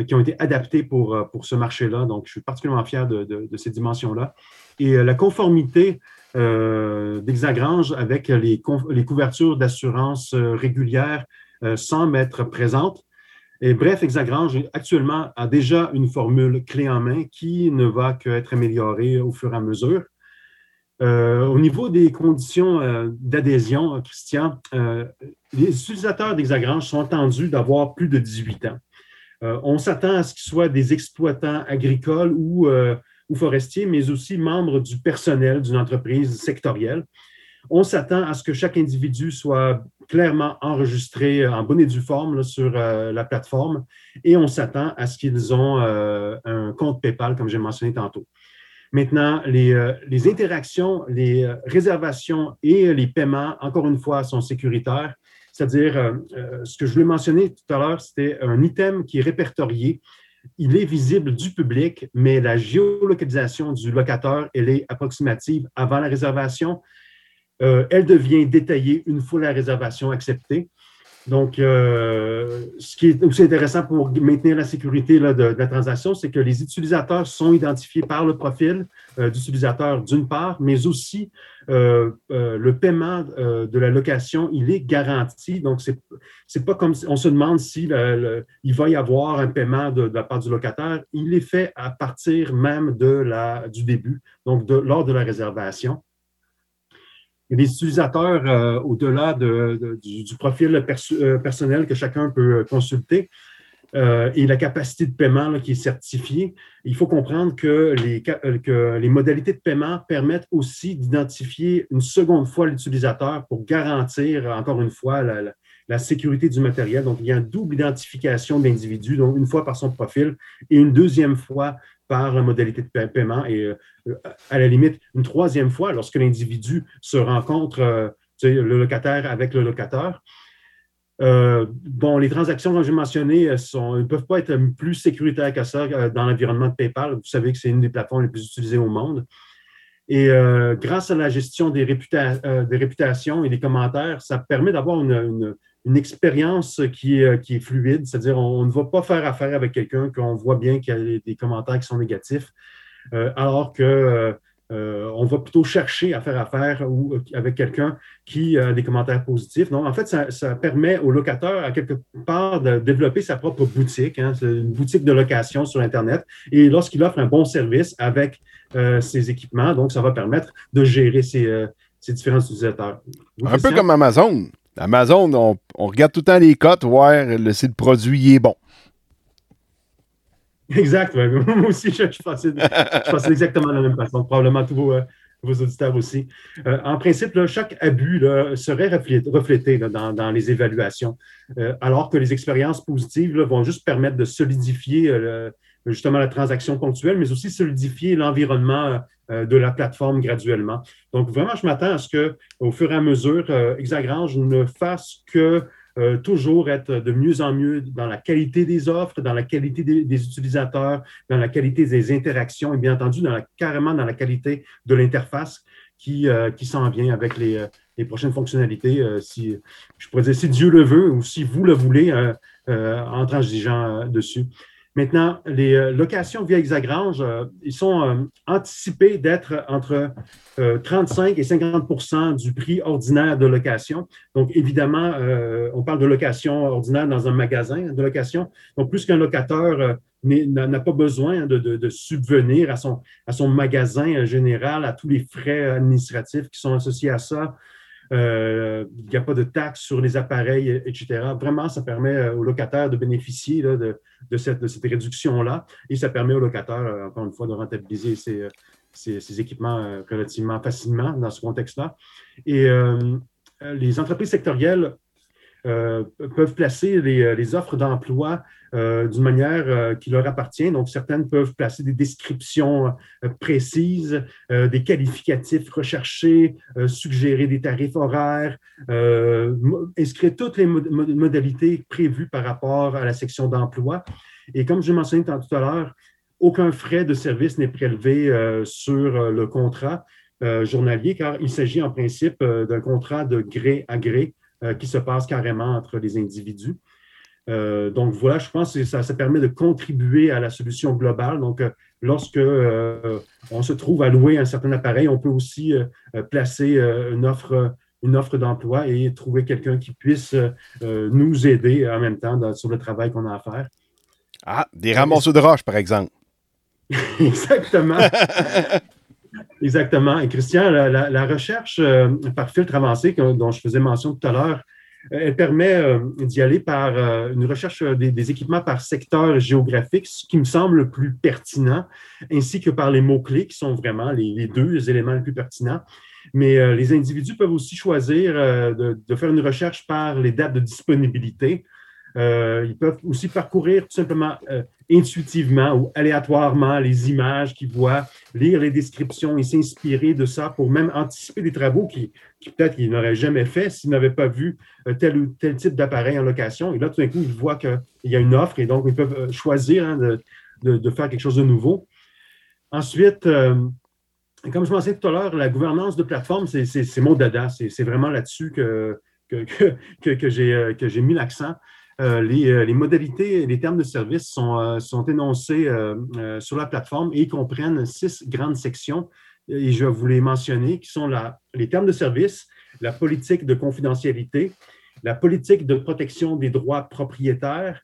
qui ont été adaptées pour, pour ce marché-là. Donc, je suis particulièrement fier de, ces dimensions-là. Et la conformité d'Hexagrange avec les, les couvertures d'assurance régulières semble être présente bref, Hexagrange actuellement a déjà une formule clé en main qui ne va qu'être améliorée au fur et à mesure. Euh, au niveau des conditions euh, d'adhésion, Christian, euh, les utilisateurs d'Hexagrange sont entendus d'avoir plus de 18 ans. on s'attend à ce qu'ils soient des exploitants agricoles ou forestiers, mais aussi membres du personnel d'une entreprise sectorielle. On s'attend à ce que chaque individu soit clairement enregistré en bonne et due forme sur euh, la plateforme et on s'attend à ce qu'ils ont euh, un compte PayPal, comme j'ai mentionné tantôt. Maintenant, les, euh, les, interactions, les réservations et les paiements, encore une fois, sont sécuritaires. C'est-à-dire, ce que je voulais mentionner tout à l'heure, c'était un item qui est répertorié. Il est visible du public, mais la géolocalisation du locateur, elle est approximative avant la réservation. Euh, elle devient détaillée une fois la réservation acceptée. Donc, euh, ce qui est aussi intéressant pour maintenir la sécurité de, la transaction, c'est que les utilisateurs sont identifiés par le profil euh, d'utilisateur d'une part, mais aussi le paiement de la location, il est garanti. Donc, c'est n'est pas comme si on se demande si va y avoir un paiement de, la part du locataire. Il est fait à partir même du début, donc lors de la réservation les utilisateurs euh, au-delà du, profil euh, personnel que chacun peut consulter euh, et la capacité de paiement qui est certifiée. Il faut comprendre que les, modalités de paiement permettent aussi d'identifier une seconde fois l'utilisateur pour garantir, encore une fois, la, sécurité du matériel. Donc, il y a une double identification de l'individu, donc une fois par son profil et une deuxième fois par modalité de paiement et euh, à la limite une troisième fois lorsque l'individu se rencontre, euh, le locataire avec le locataire. Euh, bon, les transactions, comme j'ai mentionné, ne peuvent pas être plus sécuritaires que ça dans l'environnement de PayPal. Vous savez que c'est une des plateformes les plus utilisées au monde. Et grâce à la gestion des, réputations et des commentaires, ça permet d'avoir une expérience qui est, euh, qui est fluide, c'est-à-dire on, ne va pas faire affaire avec quelqu'un qu'on voit bien qu'il y a des commentaires qui sont négatifs, euh, alors que euh, on va plutôt chercher à faire affaire ou, avec quelqu'un qui a des commentaires positifs. Donc, en fait, ça, permet au locateur, à quelque part, de développer sa propre boutique, hein, une boutique de location sur Internet. Et lorsqu'il offre un bon service avec ses équipements, donc ça va permettre de gérer ses, différents utilisateurs. un peu comme Amazon. Amazon, on, regarde tout le temps les cotes, voir si le produit est bon. [laughs] Exact. [laughs] Moi aussi, je, pensais, exactement de la même façon. Probablement tous vos, euh, auditeurs aussi. Euh, en principe, chaque abus serait reflété, dans, les évaluations, euh, alors que les expériences positives vont juste permettre de solidifier justement la transaction ponctuelle, mais aussi solidifier l'environnement euh, de la plateforme graduellement. Donc, vraiment, je m'attends à ce que, au fur et à mesure, euh, Hexagrange ne fasse que euh, toujours être de mieux en mieux dans la qualité des offres, dans la qualité des, utilisateurs, dans la qualité des interactions et bien entendu carrément dans la qualité de l'interface qui, s'en vient avec les, les prochaines fonctionnalités. si, je pourrais dire si Dieu le veut ou si vous le voulez en transigeant dessus. Maintenant, les euh, locations via Hexagrange, euh, ils sont euh, anticipés d'être entre 35 et 50% du prix ordinaire de location. Donc, évidemment, on parle de location ordinaire dans un magasin de location. Donc, plus qu'un locateur n'a pas besoin de, subvenir à son, à son magasin général, à tous les frais administratifs qui sont associés à ça, euh, il n'y a pas de taxes sur les appareils, etc. Vraiment, ça permet euh, aux locataires de bénéficier de, cette, réduction-là et ça permet aux locataires, euh, encore une fois, de rentabiliser ces, équipements relativement facilement dans ce contexte-là. Et les entreprises sectorielles peuvent placer les, offres d'emploi d'une manière qui leur appartient. Donc, certaines peuvent placer des descriptions précises, des qualificatifs recherchés, suggérer des tarifs horaires, inscrire toutes les modalités prévues par rapport à la section d'emploi. Et comme je mentionné tout à l'heure, aucun frais de service n'est prélevé euh, sur euh, le contrat euh, journalier, car il s'agit en principe d'un contrat de gré à gré qui se passe carrément entre les individus. donc voilà, je pense que ça, ça, permet de contribuer à la solution globale. Donc, lorsque on se trouve à louer un certain appareil, on peut aussi placer une offre une offre d'emploi et trouver quelqu'un qui puisse nous aider en même temps sur le travail qu'on a à faire. Ah, des ramasseurs de roches, par exemple. [laughs] Exactement. [laughs] Exactement. Et Christian, la, recherche euh, par filtre avancé dont je faisais mention tout à l'heure, euh, elle permet euh, d'y aller par une recherche des, équipements par secteur géographique, ce qui me semble le plus pertinent, ainsi que par les mots-clés, qui sont vraiment les, deux éléments les plus pertinents. Mais les individus peuvent aussi choisir de, faire une recherche par les dates de disponibilité. Ils peuvent aussi parcourir tout simplement intuitivement ou aléatoirement les images qu'ils voient, lire les descriptions et s'inspirer de ça pour même anticiper des travaux qui, peut-être qu'ils n'auraient jamais fait s'ils n'avaient pas vu euh, tel ou tel type d'appareil en location. Et là, tout d'un coup, ils voient qu'il y a une offre et donc ils peuvent euh, choisir hein, de, faire quelque chose de nouveau. Ensuite, euh, comme je mentionnais tout à l'heure, la gouvernance de plateforme, c'est mon dada. C'est vraiment là-dessus que j'ai mis l'accent. Euh, euh, les, modalités et les termes de service sont, euh, énoncés sur la plateforme et comprennent six grandes sections. Et je vous les mentionner, qui sont les termes de service, la politique de confidentialité, la politique de protection des droits propriétaires,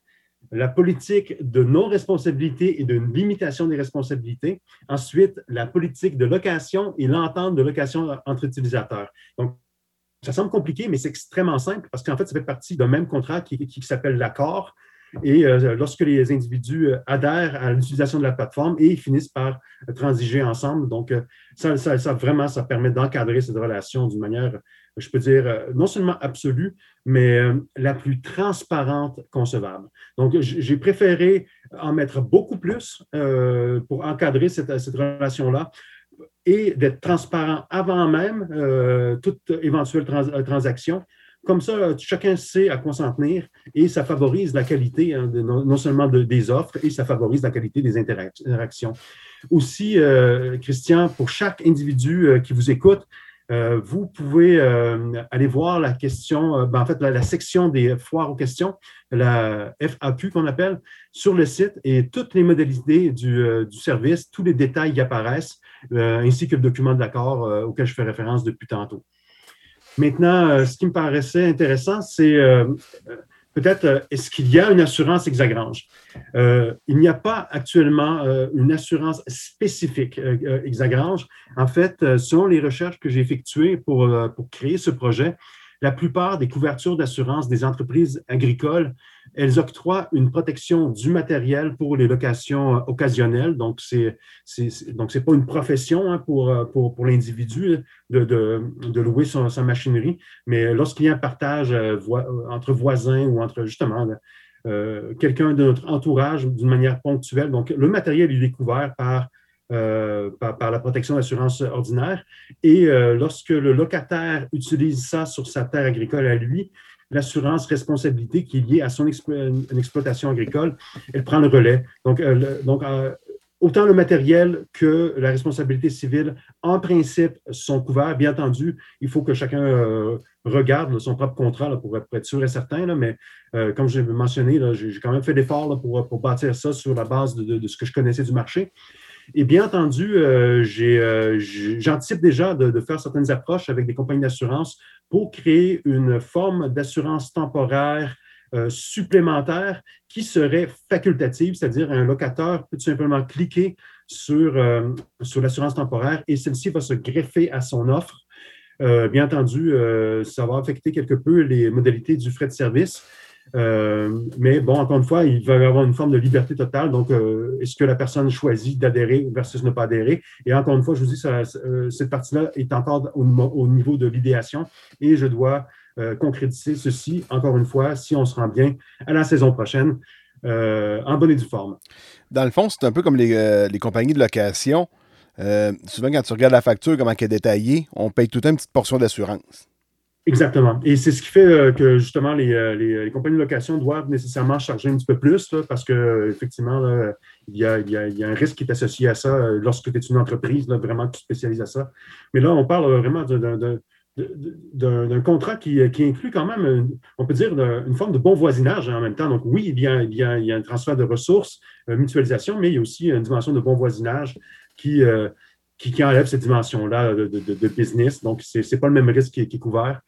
la politique de non-responsabilité et de limitation des responsabilités. Ensuite, la politique de location et l'entente de location entre utilisateurs. Ça semble compliqué, mais c'est extrêmement simple parce qu'en fait, ça fait partie d'un même contrat qui, s'appelle l'accord. Et euh, lorsque les individus euh, adhèrent à l'utilisation de la plateforme et finissent par transiger ensemble, donc euh, ça, vraiment, ça permet d'encadrer cette relation d'une manière, je peux dire, non seulement absolue, mais la plus transparente concevable. Donc, j'ai préféré en mettre beaucoup plus pour encadrer cette relation-là et d'être transparent avant même euh, toute éventuelle euh, transaction. Comme ça, chacun sait à quoi s'en tenir et ça favorise la qualité hein, non, seulement des offres et ça favorise la qualité des interactions. Aussi, euh, Christian, pour chaque individu qui vous écoute, vous pouvez aller voir la question, ben, en fait, la, section des foires aux questions, la FAQ qu'on appelle, sur le site et toutes les modalités du, du service, tous les détails y apparaissent. Euh, ainsi que le document d'accord euh, auquel je fais référence depuis tantôt. Maintenant, euh, ce qui me paraissait intéressant, c'est peut-être est-ce qu'il y a une assurance Hexagrange? il n'y a pas actuellement une assurance spécifique Hexagrange. En fait, selon les recherches que j'ai effectuées pour, pour créer ce projet, la plupart des couvertures d'assurance des entreprises agricoles, elles octroient une protection du matériel pour les locations euh, occasionnelles. Donc, ce n'est pas une profession hein, pour, pour, l'individu de, de, louer sa machinerie, mais lorsqu'il y a un partage euh, entre voisins ou entre justement euh, quelqu'un de notre entourage d'une manière ponctuelle, donc le matériel est découvert par euh, par, la protection d'assurance ordinaire. Et euh, lorsque le locataire utilise ça sur sa terre agricole à lui, l'assurance responsabilité qui est liée à son exploitation agricole, elle prend le relais. Donc, euh, donc autant le matériel que la responsabilité civile, en principe, sont couverts. Bien entendu, il faut que chacun regarde son propre contrat pour, être sûr et certain, là, mais comme je l'ai mentionné, j'ai quand même fait l'effort pour, pour, bâtir ça sur la base de, ce que je connaissais du marché. Et bien entendu, euh, euh, j'anticipe déjà de, faire certaines approches avec des compagnies d'assurance pour créer une forme d'assurance temporaire euh, supplémentaire qui serait facultative, c'est-à-dire un locateur peut tout simplement cliquer sur, sur l'assurance temporaire et celle-ci va se greffer à son offre. bien entendu, ça va affecter quelque peu les modalités du frais de service, mais bon, encore une fois, il va y avoir une forme de liberté totale. Donc, euh, est-ce que la personne choisit d'adhérer versus ne pas adhérer? Et encore une fois, je vous dis, euh, cette partie-là est encore au, niveau de l'idéation et je dois euh, concrétiser ceci, encore une fois, si on se rend bien à la saison prochaine, euh, en bonne et due forme. Dans le fond, c'est un peu comme les, euh, compagnies de location. Euh, souvent, quand tu regardes la facture, comment elle est détaillée, on paye tout temps une petite portion d'assurance. Exactement. Et c'est ce qui fait euh, que justement les, euh, les- les compagnies de location doivent nécessairement charger un petit peu plus là, parce que effectivement, là, il, y a, il y a- il y a un risque qui est associé à ça euh, lorsque tu es une entreprise, là, vraiment qui spécialise à ça. Mais là, on parle vraiment d'un- contrat qui, qui inclut quand même, on peut dire, une forme de bon voisinage hein, en même temps. Donc oui, il y a, il y a, il y a un transfert de ressources, mutualisation, mais il y a aussi une dimension de bon voisinage qui, euh, qui, enlève cette dimension-là de, business. Donc, ce n'est pas le même risque qui est- couvert.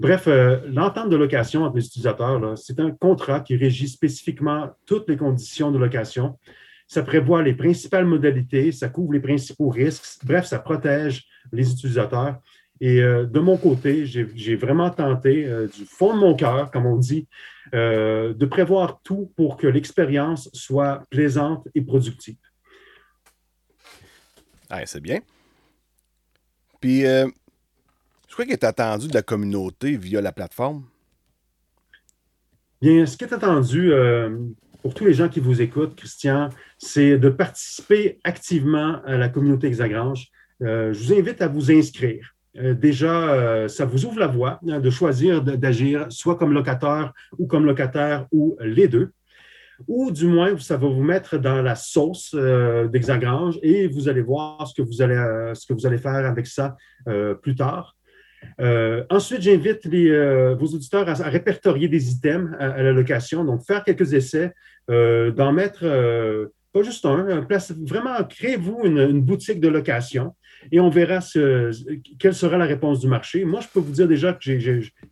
Bref, euh, l'entente de location entre les utilisateurs, c'est un contrat qui régit spécifiquement toutes les conditions de location. Ça prévoit les principales modalités, ça couvre les principaux risques. Bref, ça protège les utilisateurs. Et euh, de mon côté, j'ai vraiment tenté, euh, du fond de mon cœur, comme on dit, de prévoir tout pour que l'expérience soit plaisante et productive. Ouais, c'est bien. Puis, euh, je crois qu'il est attendu de la communauté via la plateforme. Bien, ce qui est attendu euh, pour tous les gens qui vous écoutent, Christian, c'est de participer activement à la communauté Hexagrange. Euh, je vous invite à vous inscrire. Déjà, ça vous ouvre la voie hein, de choisir d'agir soit comme locataire ou comme locataire ou les deux. Ou du moins, ça va vous mettre dans la sauce euh, d'Hexagrange et vous allez voir ce que vous allez, euh, faire avec ça euh, plus tard. Euh, ensuite, j'invite vos auditeurs à, répertorier des items à, la location, donc faire quelques essais, d'en mettre pas juste un, place, vraiment créez-vous une boutique de location et on verra quelle sera la réponse du marché. Moi, je peux vous dire déjà qu'il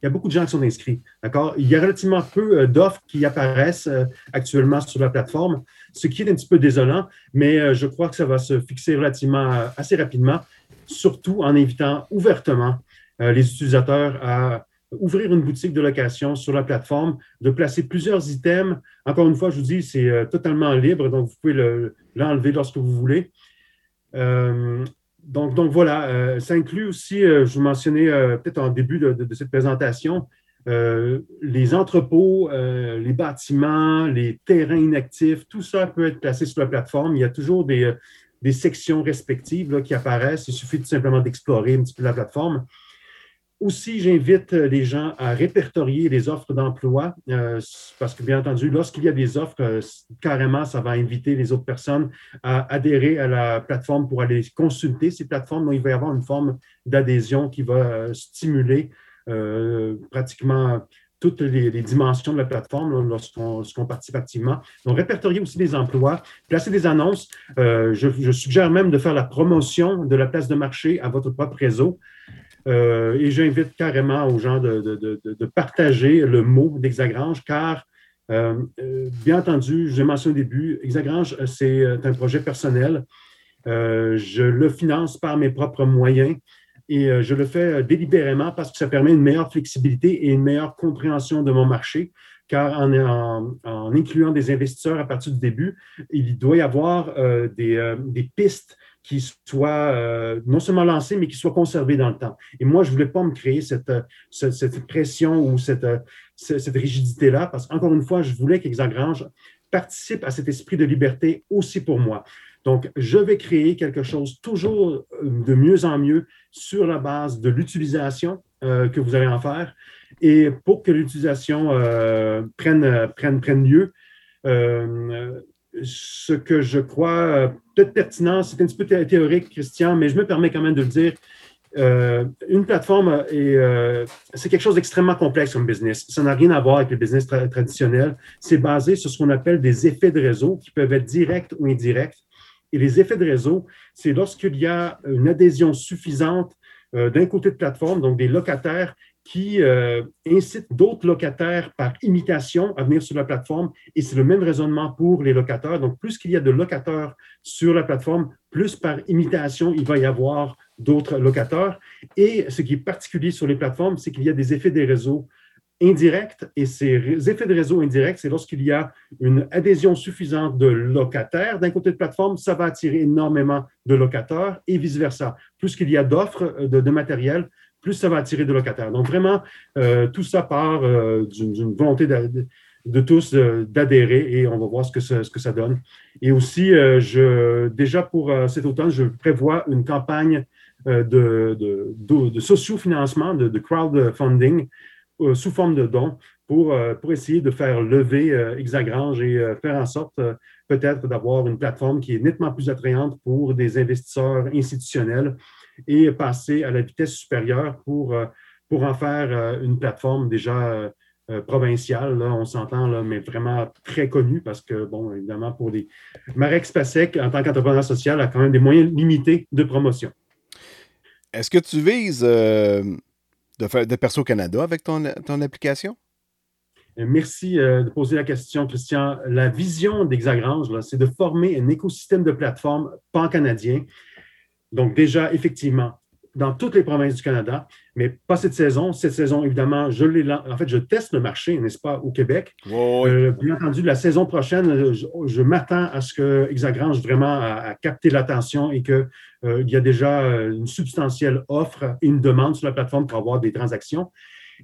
y a beaucoup de gens qui sont inscrits. D'accord? Il y a relativement peu euh, d'offres qui apparaissent euh, actuellement sur la plateforme, ce qui est un petit peu désolant, mais euh, je crois que ça va se fixer relativement assez rapidement, surtout en invitant ouvertement les utilisateurs à ouvrir une boutique de location sur la plateforme, de placer plusieurs items. Encore une fois, je vous dis, c'est totalement libre, donc vous pouvez le- l'enlever lorsque vous voulez. Donc, donc voilà, euh, ça inclut aussi, euh, je vous mentionnais euh, peut-être en début de, cette présentation, les entrepôts, les bâtiments, les terrains inactifs, tout ça peut être placé sur la plateforme. Il y a toujours des, sections respectives qui apparaissent. Il suffit tout simplement d'explorer un petit peu la plateforme. Aussi, j'invite euh, les gens à répertorier les offres d'emploi euh, parce que, bien entendu, lorsqu'il y a des offres, euh, carrément, ça va inviter les autres personnes à adhérer à la plateforme pour aller consulter ces plateformes. Donc, il va y avoir une forme d'adhésion qui va stimuler pratiquement toutes les, les dimensions de la plateforme lorsqu'on participe activement. Donc, répertorier aussi des emplois, placer des annonces. Je suggère même de faire la promotion de la place de marché à votre propre réseau. Euh, et j'invite carrément aux gens de, partager le mot d'Hexagrange, car, euh, euh, bien entendu, j'ai mentionné au début, Hexagrange, euh, c'est un projet personnel. Je le finance par mes propres moyens et je le fais délibérément parce que ça permet une meilleure flexibilité et une meilleure compréhension de mon marché. Car en, incluant des investisseurs à partir du début, il doit y avoir des pistes qui soient euh, non seulement lancées, mais qui soient conservées dans le temps. Et moi, je ne voulais pas me créer cette, euh, cette, pression ou cette, euh, ce- cette rigidité-là, parce qu'encore une fois, je voulais qu'Hexagrange participe à cet esprit de liberté aussi pour moi. Donc, je vais créer quelque chose toujours de mieux en mieux sur la base de l'utilisation que vous allez en faire. Et pour que l'utilisation prenne, prenne, prenne lieu, ce que je crois euh, peut-être pertinent, c'est un petit peu thé- théorique, Christian, mais je me permets quand même de le dire. Euh, une plateforme, euh, c'est quelque chose d'extrêmement complexe comme business. Ça n'a rien à voir avec le business tra- traditionnel. C'est basé sur ce qu'on appelle des effets de réseau qui peuvent être directs ou indirects. Et les effets de réseau, c'est lorsqu'il y a une adhésion suffisante d'un côté de plateforme, donc des locataires qui euh, incitent d'autres locataires par imitation à venir sur la plateforme. Et c'est le même raisonnement pour les locataires. Donc, plus qu'il y a de locataires sur la plateforme, plus par imitation, il va y avoir d'autres locataires. Et ce qui est particulier sur les plateformes, c'est qu'il y a des effets des réseaux indirects. Et ces effets de réseau indirects, c'est lorsqu'il y a une adhésion suffisante de locataires d'un côté de plateforme, ça va attirer énormément de locataires et vice-versa. Plus qu'il y a d'offres euh, de matériel, plus ça va attirer de locataires. Donc, vraiment, tout ça part d'une volonté de, tous d'adhérer et on va voir ce que ça, donne. Et aussi, je, déjà pour cet automne, je prévois une campagne de, de, de, sociofinancement, de, crowdfunding sous forme de dons pour, pour essayer de faire lever Exagrange et faire en sorte peut-être d'avoir une plateforme qui est nettement plus attrayante pour des investisseurs institutionnels et passer à la vitesse supérieure pour, euh, pour en faire euh, une plateforme déjà euh, provinciale, là, on s'entend, mais vraiment très connue parce que, bon, évidemment, pour des. Marek Spasek, en tant qu'entrepreneur social, a quand même des moyens limités de promotion. Est-ce que tu vises de faire de Perso Canada avec ton, ton application? Merci de poser la question, Christian. La vision d'Hexagrange, c'est de former un écosystème de plateformes pan-canadien donc, déjà, effectivement, dans toutes les provinces du Canada, mais pas cette saison. Cette saison, évidemment, je l'ai en fait, je teste le marché, n'est-ce pas, au Québec. Euh, bien entendu, la saison prochaine, je, m'attends à ce que Exagrange vraiment a, capté l'attention et qu'il euh, y a déjà euh, une substantielle offre et une demande sur la plateforme pour avoir des transactions.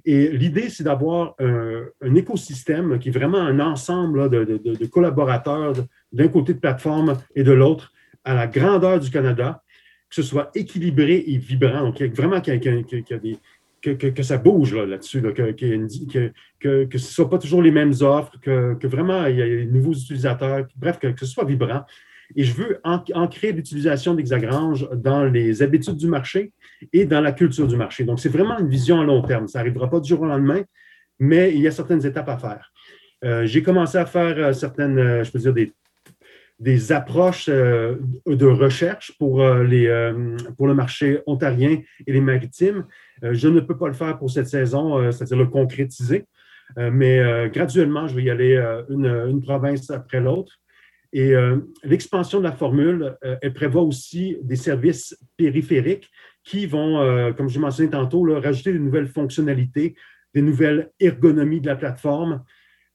Et l'idée, c'est d'avoir un écosystème qui est vraiment un ensemble de, de collaborateurs d'un côté de plateforme et de l'autre à la grandeur du Canada que ce soit équilibré et vibrant, vraiment que, ça bouge là-dessus, que, que, ce ne soit pas toujours les mêmes offres, que, vraiment il y ait des nouveaux utilisateurs, bref, que, ce soit vibrant. Et je veux ancrer l'utilisation d'Hexagrange dans les habitudes du marché et dans la culture du marché. Donc, c'est vraiment une vision à long terme. Ça n'arrivera pas du jour au lendemain, mais il y a certaines étapes à faire. Euh, j'ai commencé à faire euh, certaines, euh, je peux dire, des des approches euh, de recherche pour, euh, les, euh, pour le marché ontarien et les maritimes. je ne peux pas le faire pour cette saison, c'est-à-dire le concrétiser, mais graduellement, je vais y aller une, province après l'autre. Et l'expansion de la formule, elle prévoit aussi des services périphériques qui vont, comme je mentionné tantôt, rajouter de nouvelles fonctionnalités, des nouvelles ergonomies de la plateforme,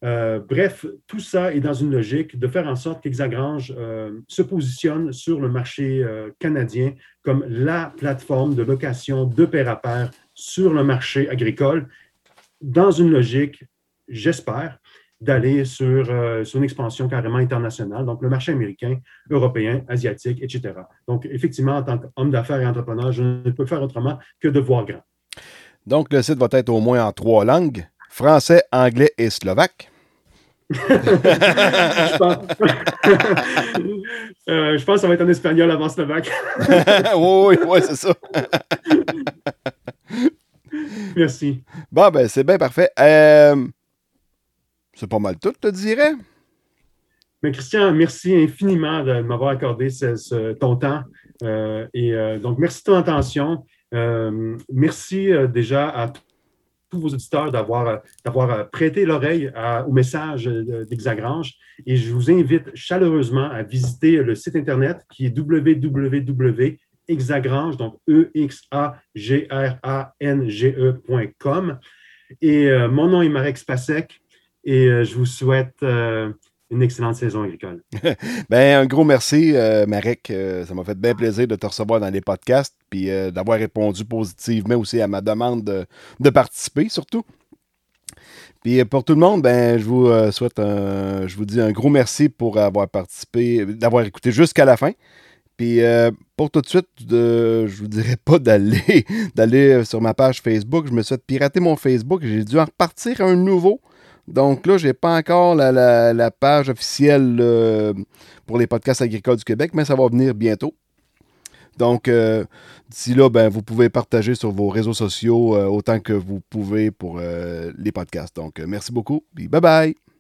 euh, bref, tout ça est dans une logique de faire en sorte qu'Hexagrange euh, se positionne sur le marché euh, canadien comme la plateforme de location de pair à pair sur le marché agricole, dans une logique, j'espère, d'aller sur, sur, une expansion carrément internationale, donc le marché américain, européen, asiatique, etc. Donc, effectivement, en tant qu'homme d'affaires et entrepreneur, je ne peux faire autrement que de voir grand. Donc, le site va être au moins en trois langues, français, anglais et slovaque. Je, pense... [laughs] Euh, je pense que ça va être en espagnol avant Slovaque. [laughs] oui, oui, c'est ça. [laughs] Merci. Bon, ben, c'est bien parfait. Euh, c'est pas mal tout, te dirais. Mais Christian, merci infiniment de m'avoir accordé ton temps. Euh, et donc, merci de ton attention. merci déjà à tous vos auditeurs d'avoir, euh, d'avoir euh, prêté l'oreille au message d'Hexagrange. Et je vous invite chaleureusement à visiter le site Internet qui est www.hexagrange, donc E-X-A-G-R-A-N-G-E.com. Et euh, mon nom est Marek Spasek et je vous souhaite une excellente saison agricole. [laughs] ben, un gros merci, euh, Marek. Euh, ça m'a fait bien plaisir de te recevoir dans les podcasts puis euh, d'avoir répondu positivement aussi à ma demande de, participer, surtout. Puis pour tout le monde, ben, je vous souhaite un, je vous dis un gros merci pour avoir participé, d'avoir écouté jusqu'à la fin. Puis pour tout de suite, je vous dirais pas d'aller [laughs] d'aller sur ma page Facebook. Je me suis fait pirater mon Facebook. J'ai dû en repartir un nouveau. Donc là, je n'ai pas encore la, page officielle euh, pour les podcasts agricoles du Québec, mais ça va venir bientôt. Donc, euh, d'ici là, ben, vous pouvez partager sur vos réseaux sociaux euh, autant que vous pouvez pour les podcasts. Donc, merci beaucoup. bye bye.